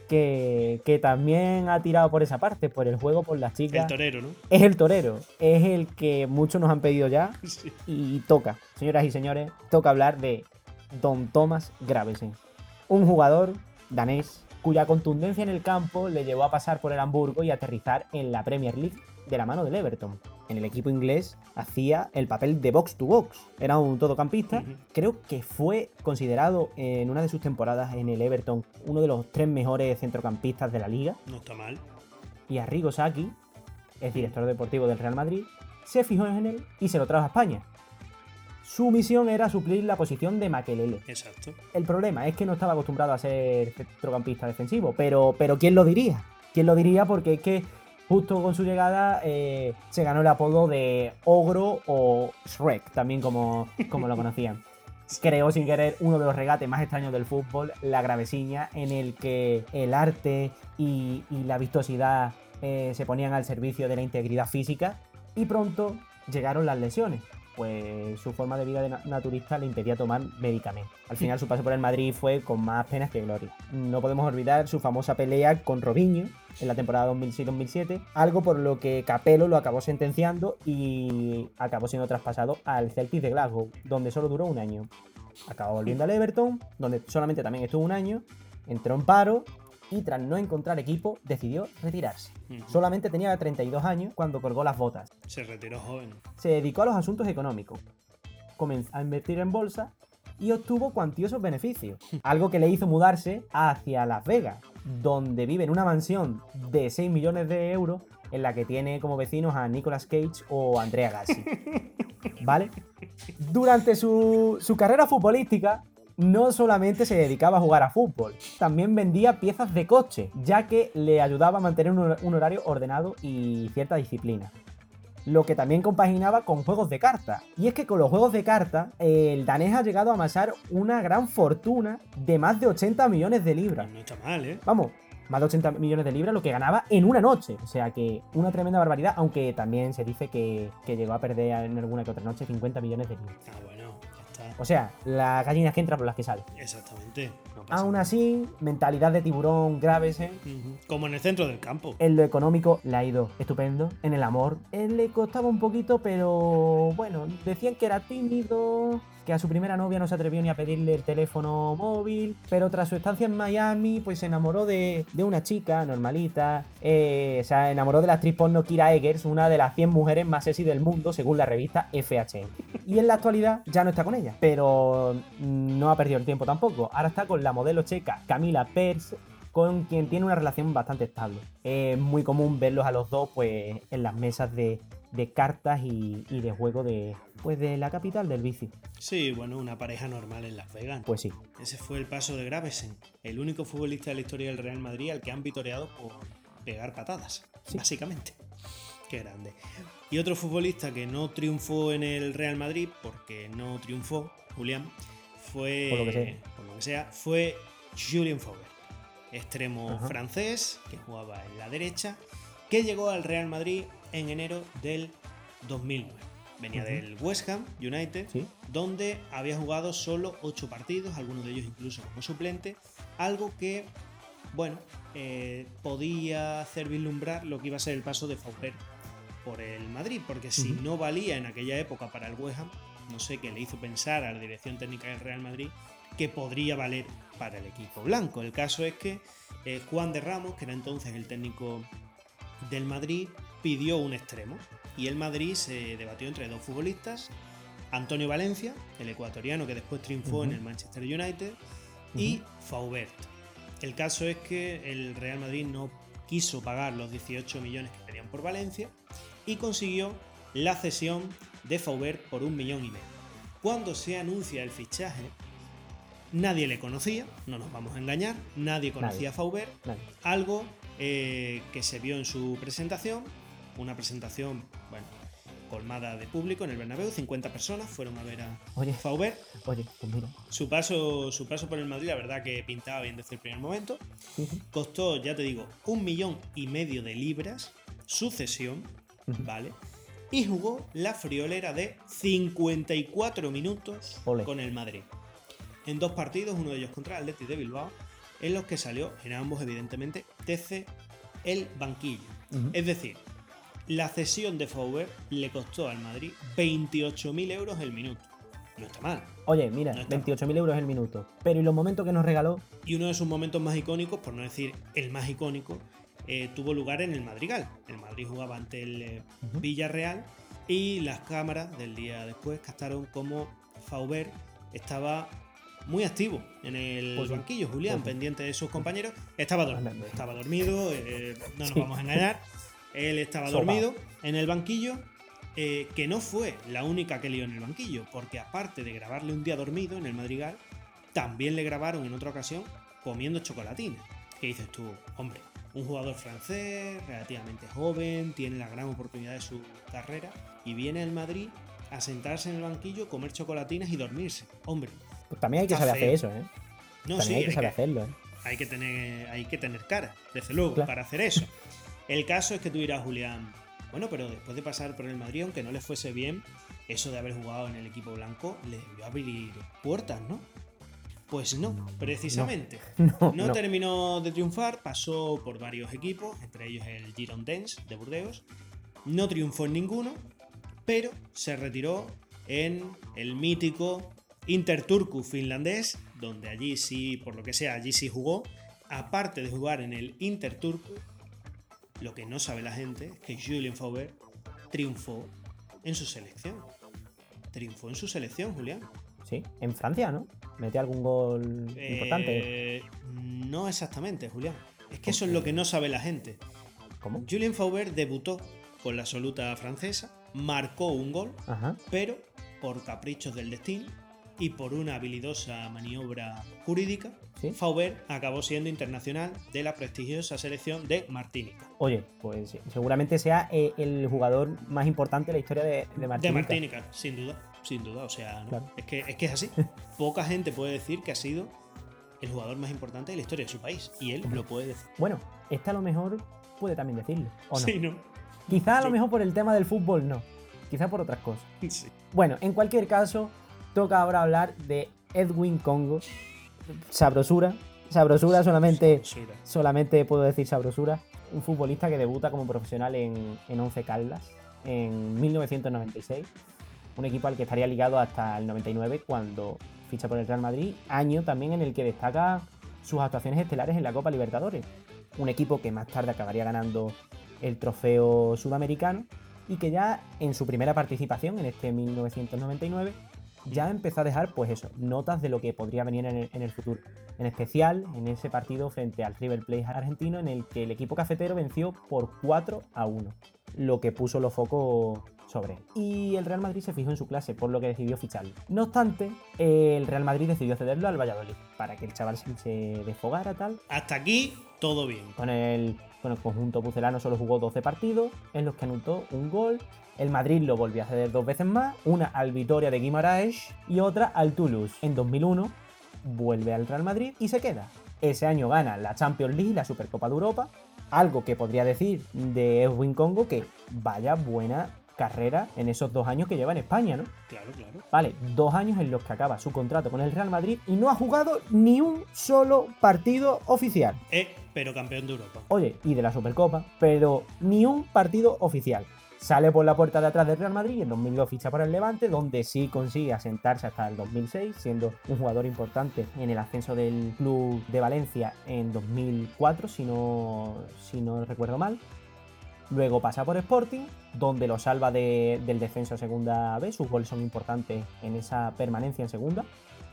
[SPEAKER 3] que, que también ha tirado por esa parte, por el juego, por las
[SPEAKER 2] El
[SPEAKER 3] chicas.
[SPEAKER 2] torero, ¿no?
[SPEAKER 3] Es el torero, es el que muchos nos han pedido ya
[SPEAKER 2] Sí.
[SPEAKER 3] y toca, señoras y señores, toca hablar de Don Thomas Gravesen, un jugador danés cuya contundencia en el campo le llevó a pasar por el Hamburgo y aterrizar en la Premier League de la mano del Everton. En el equipo inglés hacía el papel de box to box, era un todocampista. Creo que fue considerado en una de sus temporadas en el Everton uno de los tres mejores centrocampistas de la liga
[SPEAKER 2] No está mal.
[SPEAKER 3] y Arrigo Sacchi, el director deportivo del Real Madrid, se fijó en él y se lo trajo a España. Su misión era suplir la posición de Makelele.
[SPEAKER 2] Exacto.
[SPEAKER 3] El problema es que no estaba acostumbrado a ser centrocampista defensivo, pero, pero ¿quién lo diría? ¿Quién lo diría? Porque es que justo con su llegada eh, se ganó el apodo de Ogro o Shrek, también como, como lo conocían. Creó sin querer uno de los regates más extraños del fútbol, la gravesiña, en el que el arte y, y la vistosidad eh, se ponían al servicio de la integridad física y pronto llegaron las lesiones. Pues su forma de vida de na- naturista le impedía tomar medicamentos. Al final su paso por el Madrid fue con más penas que gloria. No podemos olvidar su famosa pelea con Robinho en la temporada 2006-2007, algo por lo que Capello lo acabó sentenciando y acabó siendo traspasado al Celtic de Glasgow, donde solo duró un año. Acabó volviendo al Everton, donde solamente también estuvo un año, entró en paro y tras no encontrar equipo decidió retirarse. Solamente tenía 32 años cuando colgó las botas.
[SPEAKER 2] Se retiró joven.
[SPEAKER 3] Se dedicó a los asuntos económicos, comenzó a invertir en bolsa y obtuvo cuantiosos beneficios, algo que le hizo mudarse hacia Las Vegas, donde vive en una mansión de 6 millones de euros en la que tiene como vecinos a Nicolas Cage o Andrea Gassi. ¿Vale? Durante su, su carrera futbolística, no solamente se dedicaba a jugar a fútbol, también vendía piezas de coche, ya que le ayudaba a mantener un hor- un horario ordenado y cierta disciplina lo que también compaginaba con juegos de carta. Y es que con los juegos de carta, el danés ha llegado a amasar una gran fortuna de más de 80 millones de libras.
[SPEAKER 2] No está mal, ¿eh?
[SPEAKER 3] Vamos, más de 80 millones de libras lo que ganaba en una noche. O sea que una tremenda barbaridad, aunque también se dice que, que llegó a perder en alguna que otra noche 50 millones de libras.
[SPEAKER 2] Ah, bueno.
[SPEAKER 3] O sea, las gallinas que entran por las que salen.
[SPEAKER 2] Exactamente. No pasa
[SPEAKER 3] Aún
[SPEAKER 2] nada.
[SPEAKER 3] así, mentalidad de tiburón, Gravesen,
[SPEAKER 2] Ujú. Como en el centro del campo.
[SPEAKER 3] En lo económico le ha ido estupendo. En el amor, él le costaba un poquito, pero bueno, decían que era tímido, que a su primera novia no se atrevió ni a pedirle el teléfono móvil, pero tras su estancia en Miami, pues se enamoró de, de una chica normalita. eh, se enamoró de la actriz porno Kira Eggers, una de las 100 mujeres más sexy del mundo, según la revista FHM. Y en la actualidad ya no está con ella, pero no ha perdido el tiempo tampoco. Ahora está con la modelo checa Camila Pers, con quien tiene una relación bastante estable. Es muy común verlos a los dos pues, en las mesas de, de cartas y, y de juego de, pues, de la capital del vicio.
[SPEAKER 2] Sí, bueno, una pareja normal en Las Vegas.
[SPEAKER 3] Pues sí.
[SPEAKER 2] Ese fue el paso de Gravesen, el único futbolista de la historia del Real Madrid al que han vitoreado por pegar patadas,
[SPEAKER 3] Sí.
[SPEAKER 2] básicamente. Qué grande. Y otro futbolista que no triunfó en el Real Madrid, porque no triunfó, Julián, fue.
[SPEAKER 3] Por lo que sea.
[SPEAKER 2] por lo que sea, fue Julien Faubert, extremo
[SPEAKER 3] Ajá.
[SPEAKER 2] francés que jugaba en la derecha, que llegó al Real Madrid en enero del 2009. Venía del West Ham United,
[SPEAKER 3] Sí.
[SPEAKER 2] donde había jugado solo 8 partidos, algunos de ellos incluso como suplente, algo que, bueno, eh, podía hacer vislumbrar lo que iba a ser el paso de Faubert por el Madrid, porque si no valía en aquella época para el West Ham, no sé qué le hizo pensar a la dirección técnica del Real Madrid que podría valer para el equipo blanco. El caso es que eh, Juan de Ramos, que era entonces el técnico del Madrid, pidió un extremo y el Madrid se debatió entre dos futbolistas, Antonio Valencia, el ecuatoriano que después triunfó en el Manchester United, y Faubert. El caso es que el Real Madrid no quiso pagar los 18 millones que pedían por Valencia y consiguió la cesión de Faubert por un millón y medio. Cuando se anuncia el fichaje, nadie le conocía, no nos vamos a engañar, nadie conocía
[SPEAKER 3] Nadie.
[SPEAKER 2] a Faubert,
[SPEAKER 3] Nadie.
[SPEAKER 2] algo eh, que se vio en su presentación, una presentación, bueno, colmada de público en el Bernabéu, 50 personas fueron a ver a
[SPEAKER 3] Oye.
[SPEAKER 2] Faubert.
[SPEAKER 3] Oye, pues mira.
[SPEAKER 2] Su paso, su paso por el Madrid, la verdad que pintaba bien desde el primer momento. Costó, ya te digo, un millón y medio de libras, su cesión. ¿vale? y jugó la friolera de 54 minutos con el Madrid. En dos partidos, uno de ellos contra el Athletic de Bilbao, en los que salió en ambos, evidentemente, desde el banquillo. Es decir, la cesión de Fauber le costó al Madrid 28.000 euros el minuto. No está mal.
[SPEAKER 3] Oye, mira,
[SPEAKER 2] No está
[SPEAKER 3] 28.000 euros el minuto. Pero ¿y los momentos que nos regaló?
[SPEAKER 2] Y uno de sus momentos más icónicos, por no decir el más icónico, eh, tuvo lugar en el Madrigal. El Madrid jugaba ante el eh. Villarreal y las cámaras del día después captaron como Fauber estaba muy activo en el
[SPEAKER 3] Pues
[SPEAKER 2] banquillo, Julián,
[SPEAKER 3] Pues
[SPEAKER 2] pendiente de sus compañeros. Estaba dormido, estaba dormido, eh, no nos
[SPEAKER 3] Sí.
[SPEAKER 2] vamos a engañar. Él estaba dormido en el banquillo, eh, que no fue la única que lió en el banquillo, porque aparte de grabarle un día dormido en el Madrigal, también le grabaron en otra ocasión comiendo chocolatinas. ¿Qué dices tú? Hombre, un jugador francés, relativamente joven, tiene la gran oportunidad de su carrera y viene al Madrid a sentarse en el banquillo, comer chocolatinas y dormirse. Hombre,
[SPEAKER 3] Pues también hay que
[SPEAKER 2] Está
[SPEAKER 3] saber hacer eso, ¿eh?
[SPEAKER 2] no,
[SPEAKER 3] también
[SPEAKER 2] sí,
[SPEAKER 3] hay que
[SPEAKER 2] hay
[SPEAKER 3] saber
[SPEAKER 2] que-
[SPEAKER 3] hacerlo, ¿eh?
[SPEAKER 2] hay que tener, hay que tener cara, desde luego,
[SPEAKER 3] Claro.
[SPEAKER 2] para hacer eso. El caso es que tú dirás, Julián, bueno, pero después de pasar por el Madrid, aunque no le fuese bien, eso de haber jugado en el equipo blanco le debió abrir puertas, ¿no? Pues no, precisamente.
[SPEAKER 3] No,
[SPEAKER 2] No,
[SPEAKER 3] no.
[SPEAKER 2] terminó de triunfar, pasó por varios equipos, entre ellos el Girondins de Burdeos. No triunfó en ninguno, pero se retiró en el mítico Interturku finlandés, donde allí sí, por lo que sea, allí sí jugó. Aparte de jugar en el Interturku, lo que no sabe la gente es que Julien Fauber triunfó en su selección. Triunfó en su selección, Julián.
[SPEAKER 3] Sí, en Francia, ¿no? Mete algún gol importante.
[SPEAKER 2] Eh, no exactamente, Julián. Es que eso es lo que no sabe la gente.
[SPEAKER 3] ¿Cómo?
[SPEAKER 2] Julien Fauber debutó con la absoluta francesa, marcó un gol,
[SPEAKER 3] Ajá.
[SPEAKER 2] pero por caprichos del destino y por una habilidosa maniobra jurídica,
[SPEAKER 3] Sí.
[SPEAKER 2] Fauber acabó siendo internacional de la prestigiosa selección de Martinica.
[SPEAKER 3] Oye, pues seguramente sea eh, el jugador más importante de la historia de, de Martinica.
[SPEAKER 2] De Martinica, sin duda, sin duda. O sea, ¿no?
[SPEAKER 3] Claro.
[SPEAKER 2] es, que, es que es así. Poca gente puede decir que ha sido el jugador más importante de la historia de su país. Y él lo puede decir.
[SPEAKER 3] Bueno, este a lo mejor puede también decirlo, ¿o no?
[SPEAKER 2] Sí, ¿no?
[SPEAKER 3] Quizá a lo
[SPEAKER 2] Sí.
[SPEAKER 3] mejor por el tema del fútbol no. Quizá por otras cosas.
[SPEAKER 2] Sí.
[SPEAKER 3] Bueno, en cualquier caso, toca ahora hablar de Edwin Congo. Sabrosura. Sabrosura solamente, solamente puedo decir sabrosura. Un futbolista que debuta como profesional en, en Once Caldas en 1996. Un equipo al que estaría ligado hasta el 99 cuando ficha por el Real Madrid. Año también en el que destaca sus actuaciones estelares en la Copa Libertadores. Un equipo que más tarde acabaría ganando el trofeo sudamericano y que ya en su primera participación en este 1999 ya empezó a dejar pues eso, notas de lo que podría venir en el, en el futuro. En especial en ese partido frente al River Plate argentino en el que el equipo cafetero venció por 4 a 1, lo que puso los focos sobre él. Y el Real Madrid se fijó en su clase, por lo que decidió ficharlo. No obstante, el Real Madrid decidió cederlo al Valladolid, para que el chaval se- se desfogara tal,
[SPEAKER 2] Hasta aquí, todo bien.
[SPEAKER 3] con el, con el conjunto pucelano solo jugó 12 partidos, en los que anotó un gol. El Madrid lo volvió a ceder dos veces más, una al Vitoria de Guimaraes y otra al Toulouse. En 2001 vuelve al Real Madrid y se queda. Ese año gana la Champions League y la Supercopa de Europa, algo que podría decir de Edwin Congo que vaya buena carrera en esos dos años que lleva en España, ¿no?
[SPEAKER 2] Claro, claro.
[SPEAKER 3] Vale, dos años en los que acaba su contrato con el Real Madrid y no ha jugado ni un solo partido oficial.
[SPEAKER 2] Eh, pero campeón de Europa.
[SPEAKER 3] Oye, y de la Supercopa, pero ni un partido oficial. Sale por la puerta de atrás del Real Madrid y en 2002 ficha por el Levante, donde sí consigue asentarse hasta el 2006, siendo un jugador importante en el ascenso del club de Valencia en 2004, si no, si no recuerdo mal. Luego pasa por Sporting, donde lo salva de- del descenso a segunda B, sus goles son importantes en esa permanencia en segunda.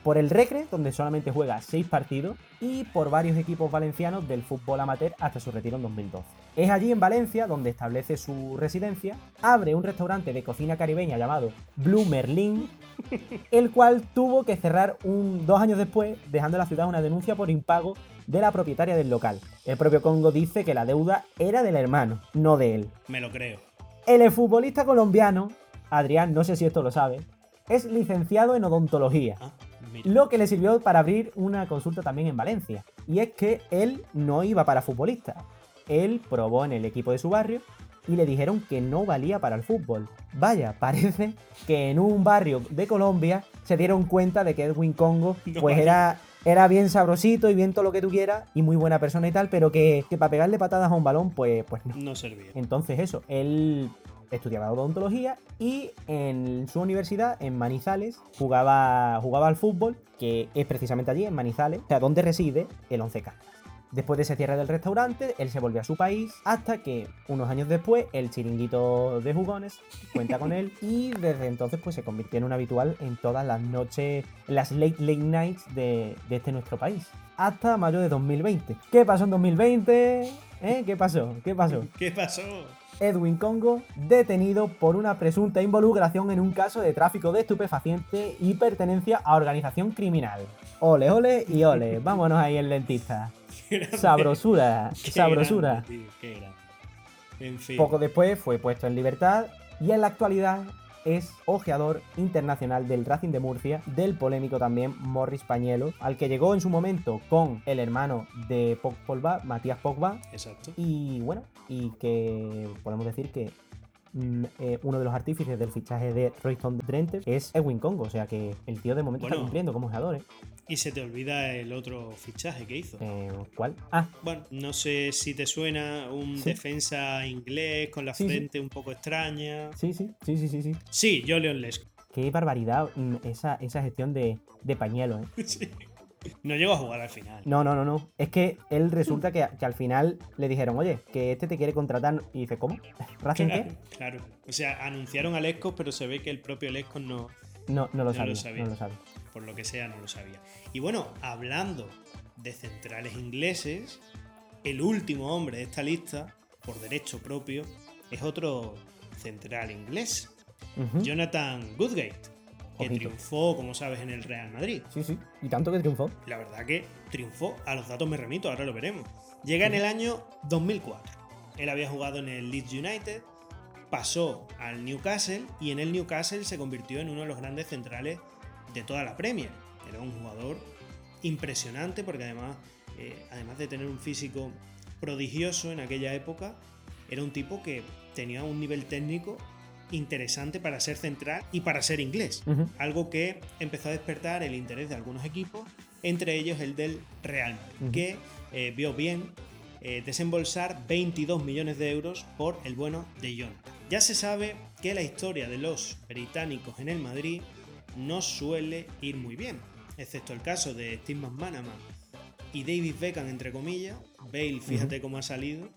[SPEAKER 3] Por el Recre, donde solamente juega 6 partidos, y por varios equipos valencianos del fútbol amateur hasta su retiro en 2012. Es allí en Valencia donde establece su residencia, abre un restaurante de cocina caribeña llamado Blue Merlin, el cual tuvo que cerrar un, dos años después, dejando a la ciudad una denuncia por impago de la propietaria del local. El propio Congo dice que la deuda era del hermano, no de él.
[SPEAKER 2] Me lo creo.
[SPEAKER 3] El futbolista colombiano, Adrián, no sé si esto lo sabe, es licenciado en odontología,
[SPEAKER 2] Ah, mira.
[SPEAKER 3] lo que le sirvió para abrir una consulta también en Valencia. Y es que él no iba para futbolista. Él probó en el equipo de su barrio y le dijeron que no valía para el fútbol. Vaya, parece que en un barrio de Colombia se dieron cuenta de que Edwin Congo pues era, era bien sabrosito y bien todo lo que tú quieras y muy buena persona y tal, pero que, que para pegarle patadas a un balón pues, pues no.
[SPEAKER 2] No servía.
[SPEAKER 3] Entonces eso, él estudiaba odontología y en su universidad, en Manizales, jugaba, jugaba al fútbol, que es precisamente allí, en Manizales, o sea, donde reside el 11K. Después de ese cierre del restaurante, él se volvió a su país hasta que unos años después el chiringuito de jugones cuenta con él y desde entonces pues se convirtió en un habitual en todas las noches, las late late nights de, de este nuestro país. Hasta mayo de 2020. ¿Qué pasó en 2020? ¿Eh? ¿Qué pasó? ¿Qué pasó?
[SPEAKER 2] ¿Qué pasó?
[SPEAKER 3] Edwin Congo detenido por una presunta involucración en un caso de tráfico de estupefacientes y pertenencia a organización criminal. Ole, ole y ole. Vámonos ahí el dentista. Sabrosura,
[SPEAKER 2] Qué
[SPEAKER 3] sabrosura.
[SPEAKER 2] grande, tío, qué grande. En fin.
[SPEAKER 3] Poco después fue puesto en libertad y en la actualidad es ojeador internacional del Racing de Murcia, del polémico también Morris Pañuelo, al que llegó en su momento con el hermano de Pogba, Matías Pogba,
[SPEAKER 2] Exacto.
[SPEAKER 3] y bueno, y que podemos decir que eh, uno de los artífices del fichaje de Royston Drenthe es Edwin Congo, o sea que el tío de momento está cumpliendo como ojeador, ¿eh?
[SPEAKER 2] Y se te olvida el otro fichaje que hizo.
[SPEAKER 3] Eh, ¿Cuál? Ah,
[SPEAKER 2] Bueno, no sé si te suena un
[SPEAKER 3] Sí.
[SPEAKER 2] defensa inglés con la
[SPEAKER 3] Sí, sí.
[SPEAKER 2] frente un poco extraña.
[SPEAKER 3] sí, sí, sí, sí, sí, sí.
[SPEAKER 2] Sí, Joleon Lesco.
[SPEAKER 3] Qué barbaridad mm, esa, esa gestión de, de pañuelo, ¿eh?
[SPEAKER 2] Sí. No llegó a jugar al final.
[SPEAKER 3] No, no, no, no. Es que él resulta que, que al final le dijeron, oye, que este te quiere contratar. Y dice, ¿cómo? ¿Racing
[SPEAKER 2] Claro,
[SPEAKER 3] qué?
[SPEAKER 2] claro. O sea, anunciaron a Lescos, pero se ve que el propio Lescos no,
[SPEAKER 3] No, no lo
[SPEAKER 2] No
[SPEAKER 3] sabía.
[SPEAKER 2] lo sabía.
[SPEAKER 3] No lo sabía.
[SPEAKER 2] por lo que sea, no lo sabía. Y bueno, hablando de centrales ingleses, el último hombre de esta lista, por derecho propio, es otro central inglés. Jonathan Goodgate, que
[SPEAKER 3] Ojito.
[SPEAKER 2] triunfó, como sabes, en el Real Madrid.
[SPEAKER 3] Sí, sí. Y tanto que triunfó.
[SPEAKER 2] La verdad que triunfó, a los datos me remito, ahora lo veremos. Llega en el año 2004. Él había jugado en el Leeds United, pasó al Newcastle y en el Newcastle se convirtió en uno de los grandes centrales de toda la Premier. Era un jugador impresionante porque además, eh, además de tener un físico prodigioso en aquella época, era un tipo que tenía un nivel técnico interesante para ser central y para ser inglés. Algo que empezó a despertar el interés de algunos equipos, entre ellos el del Real Madrid, que eh, vio bien eh, desembolsar 22 millones de euros por el bueno de Jonathan. Ya se sabe que la historia de los británicos en el Madrid no suele ir muy bien, excepto el caso de Steve McManaman y David Beckham, entre comillas. Bale, fíjate cómo ha salido,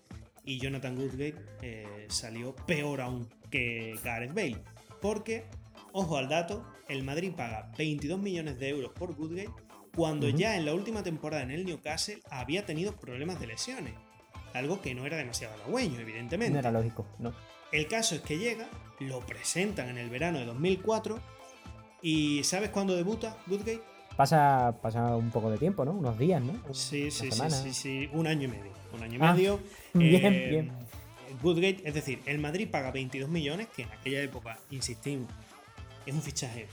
[SPEAKER 2] y Jonathan Woodgate eh, salió peor aún que Gareth Bale. Porque, ojo al dato, el Madrid paga 22 millones de euros por Woodgate cuando ya en la última temporada en el Newcastle había tenido problemas de lesiones. Algo que no era demasiado halagüeño, evidentemente.
[SPEAKER 3] No era lógico, no.
[SPEAKER 2] El caso es que llega, lo presentan en el verano de 2004 y ¿sabes cuándo debuta Woodgate?
[SPEAKER 3] Pasa, pasa un poco de tiempo, ¿no? Unos días, ¿no?
[SPEAKER 2] Sí, sí, sí, sí, sí, un año y medio. Un año y
[SPEAKER 3] Ah,
[SPEAKER 2] medio.
[SPEAKER 3] bien,
[SPEAKER 2] eh,
[SPEAKER 3] bien.
[SPEAKER 2] Woodgate, es decir, el Madrid paga 22 millones, que en aquella época, insistimos, es un fichaje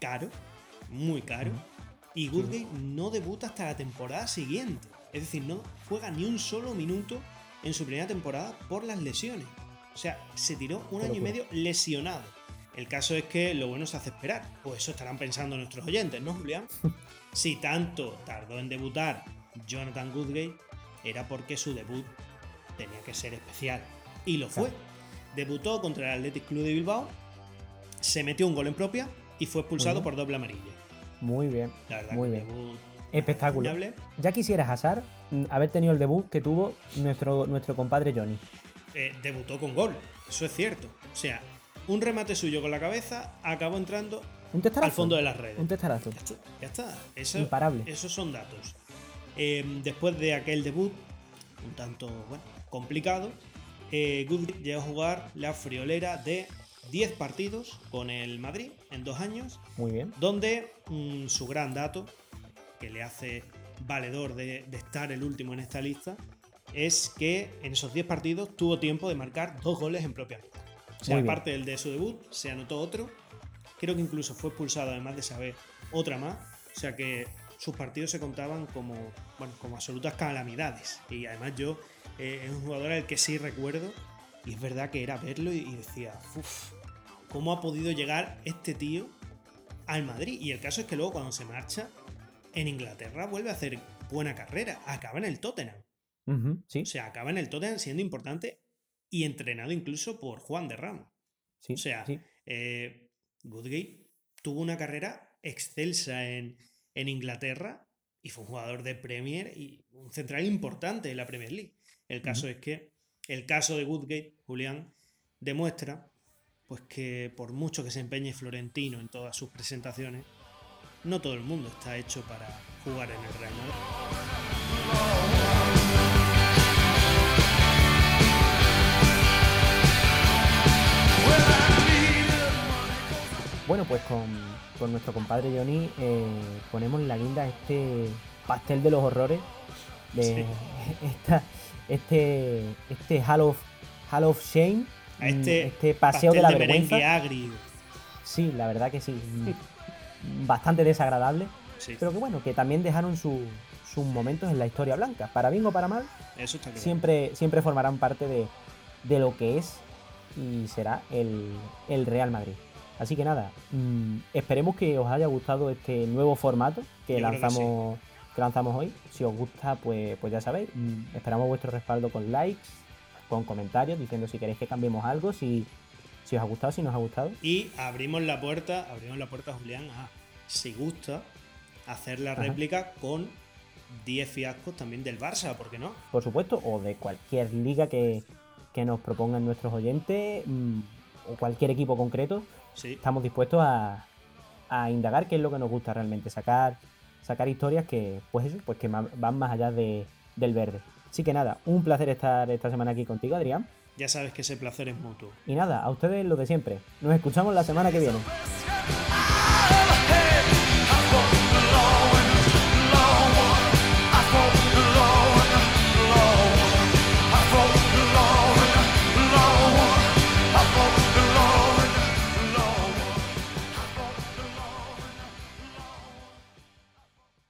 [SPEAKER 2] caro, muy caro, y Woodgate no debuta hasta la temporada siguiente. Es decir, no juega ni un solo minuto en su primera temporada por las lesiones. O sea, se tiró un año y medio lesionado. El caso es que lo bueno se hace esperar. O eso estarán pensando nuestros oyentes, ¿no, Julián? si tanto tardó en debutar Jonathan Goodgate, era porque su debut tenía que ser especial. Y lo fue. Debutó contra el Athletic Club de Bilbao, se metió un gol en propia y fue expulsado por doble amarilla.
[SPEAKER 3] Muy bien.
[SPEAKER 2] La verdad
[SPEAKER 3] Muy
[SPEAKER 2] que
[SPEAKER 3] bien.
[SPEAKER 2] debut
[SPEAKER 3] Espectáculo. Ya quisieras, Hazard, haber tenido el debut que tuvo nuestro, nuestro compadre Johnny.
[SPEAKER 2] Eh, debutó con gol, eso es cierto. O sea, un remate suyo con la cabeza acabó entrando
[SPEAKER 3] Un
[SPEAKER 2] al fondo de las redes.
[SPEAKER 3] Un testarazo.
[SPEAKER 2] Ya está, ya está. Eso-
[SPEAKER 3] Imparable.
[SPEAKER 2] Esos son datos. Eh, después de aquel debut, un tanto bueno, complicado, eh, Goodrich llegó a jugar la friolera de 10 partidos con el Madrid en dos años,
[SPEAKER 3] Muy bien.
[SPEAKER 2] donde mm, su gran dato, que le hace valedor de, de estar el último en esta lista, es que en esos 10 partidos tuvo tiempo de marcar dos goles en propia meta. O sea, aparte del de su debut, se anotó otro. Creo que incluso fue expulsado, además de saber otra más. O sea que sus partidos se contaban como, bueno, como absolutas calamidades. Y además yo eh, es un jugador al que sí recuerdo Y es verdad que era verlo y, y decía, uff, ¿cómo ha podido llegar este tío al Madrid? Y el caso es que luego cuando se marcha, en Inglaterra vuelve a hacer buena carrera, acaba en el Tottenham.
[SPEAKER 3] Sí,
[SPEAKER 2] O sea, acaba en el Tottenham siendo importante y entrenado incluso por Juan de Ramos.
[SPEAKER 3] sí,
[SPEAKER 2] O sea,
[SPEAKER 3] sí.
[SPEAKER 2] eh, Woodgate tuvo una carrera excelsa en, en Inglaterra y fue un jugador de Premier y un central importante en la Premier League. El caso es que el caso de Woodgate, Julián, demuestra pues que por mucho que se empeñe Florentino en todas sus presentaciones, no todo el mundo está hecho para jugar en el Real Madrid.
[SPEAKER 3] Bueno, pues con, con nuestro compadre Johnny eh, ponemos la guinda a este pastel de los horrores de
[SPEAKER 2] Sí.
[SPEAKER 3] esta, este este Hall of, Hall of Shame,
[SPEAKER 2] A
[SPEAKER 3] mm,
[SPEAKER 2] este,
[SPEAKER 3] paseo de la
[SPEAKER 2] de
[SPEAKER 3] vergüenza.
[SPEAKER 2] agrio.
[SPEAKER 3] Sí, la verdad que sí, mm, bastante desagradable,
[SPEAKER 2] Sí,
[SPEAKER 3] pero que bueno, que también dejaron su- sus momentos en la historia blanca, para bien o para mal,
[SPEAKER 2] eso está claro.
[SPEAKER 3] siempre, siempre formarán parte de, de lo que es y será el, el Real Madrid. Así que nada, mm, esperemos que os haya gustado este nuevo formato que
[SPEAKER 2] Yo creo que
[SPEAKER 3] lanzamos, que lanzamos hoy. Si os gusta, pues, pues ya sabéis, mm, esperamos vuestro respaldo con likes, con comentarios, diciendo si queréis que cambiemos algo, si, si os ha gustado, si nos ha gustado.
[SPEAKER 2] Y abrimos la puerta, abrimos la puerta, Julián, a, si gusta, hacer la
[SPEAKER 3] Ajá.
[SPEAKER 2] réplica con 10 fiascos también del Barça, ¿por qué no?
[SPEAKER 3] por supuesto, o de cualquier liga que, que nos propongan nuestros oyentes, mm, o cualquier equipo concreto,
[SPEAKER 2] Sí,
[SPEAKER 3] estamos dispuestos a, a indagar qué es lo que nos gusta realmente, sacar, sacar historias que, pues eso, pues que van más allá de- del verde. Así que nada, un placer estar esta semana aquí contigo, Adrián.
[SPEAKER 2] ya sabes que ese placer es mutuo.
[SPEAKER 3] Y nada, a ustedes lo de siempre. Nos escuchamos la semana que viene.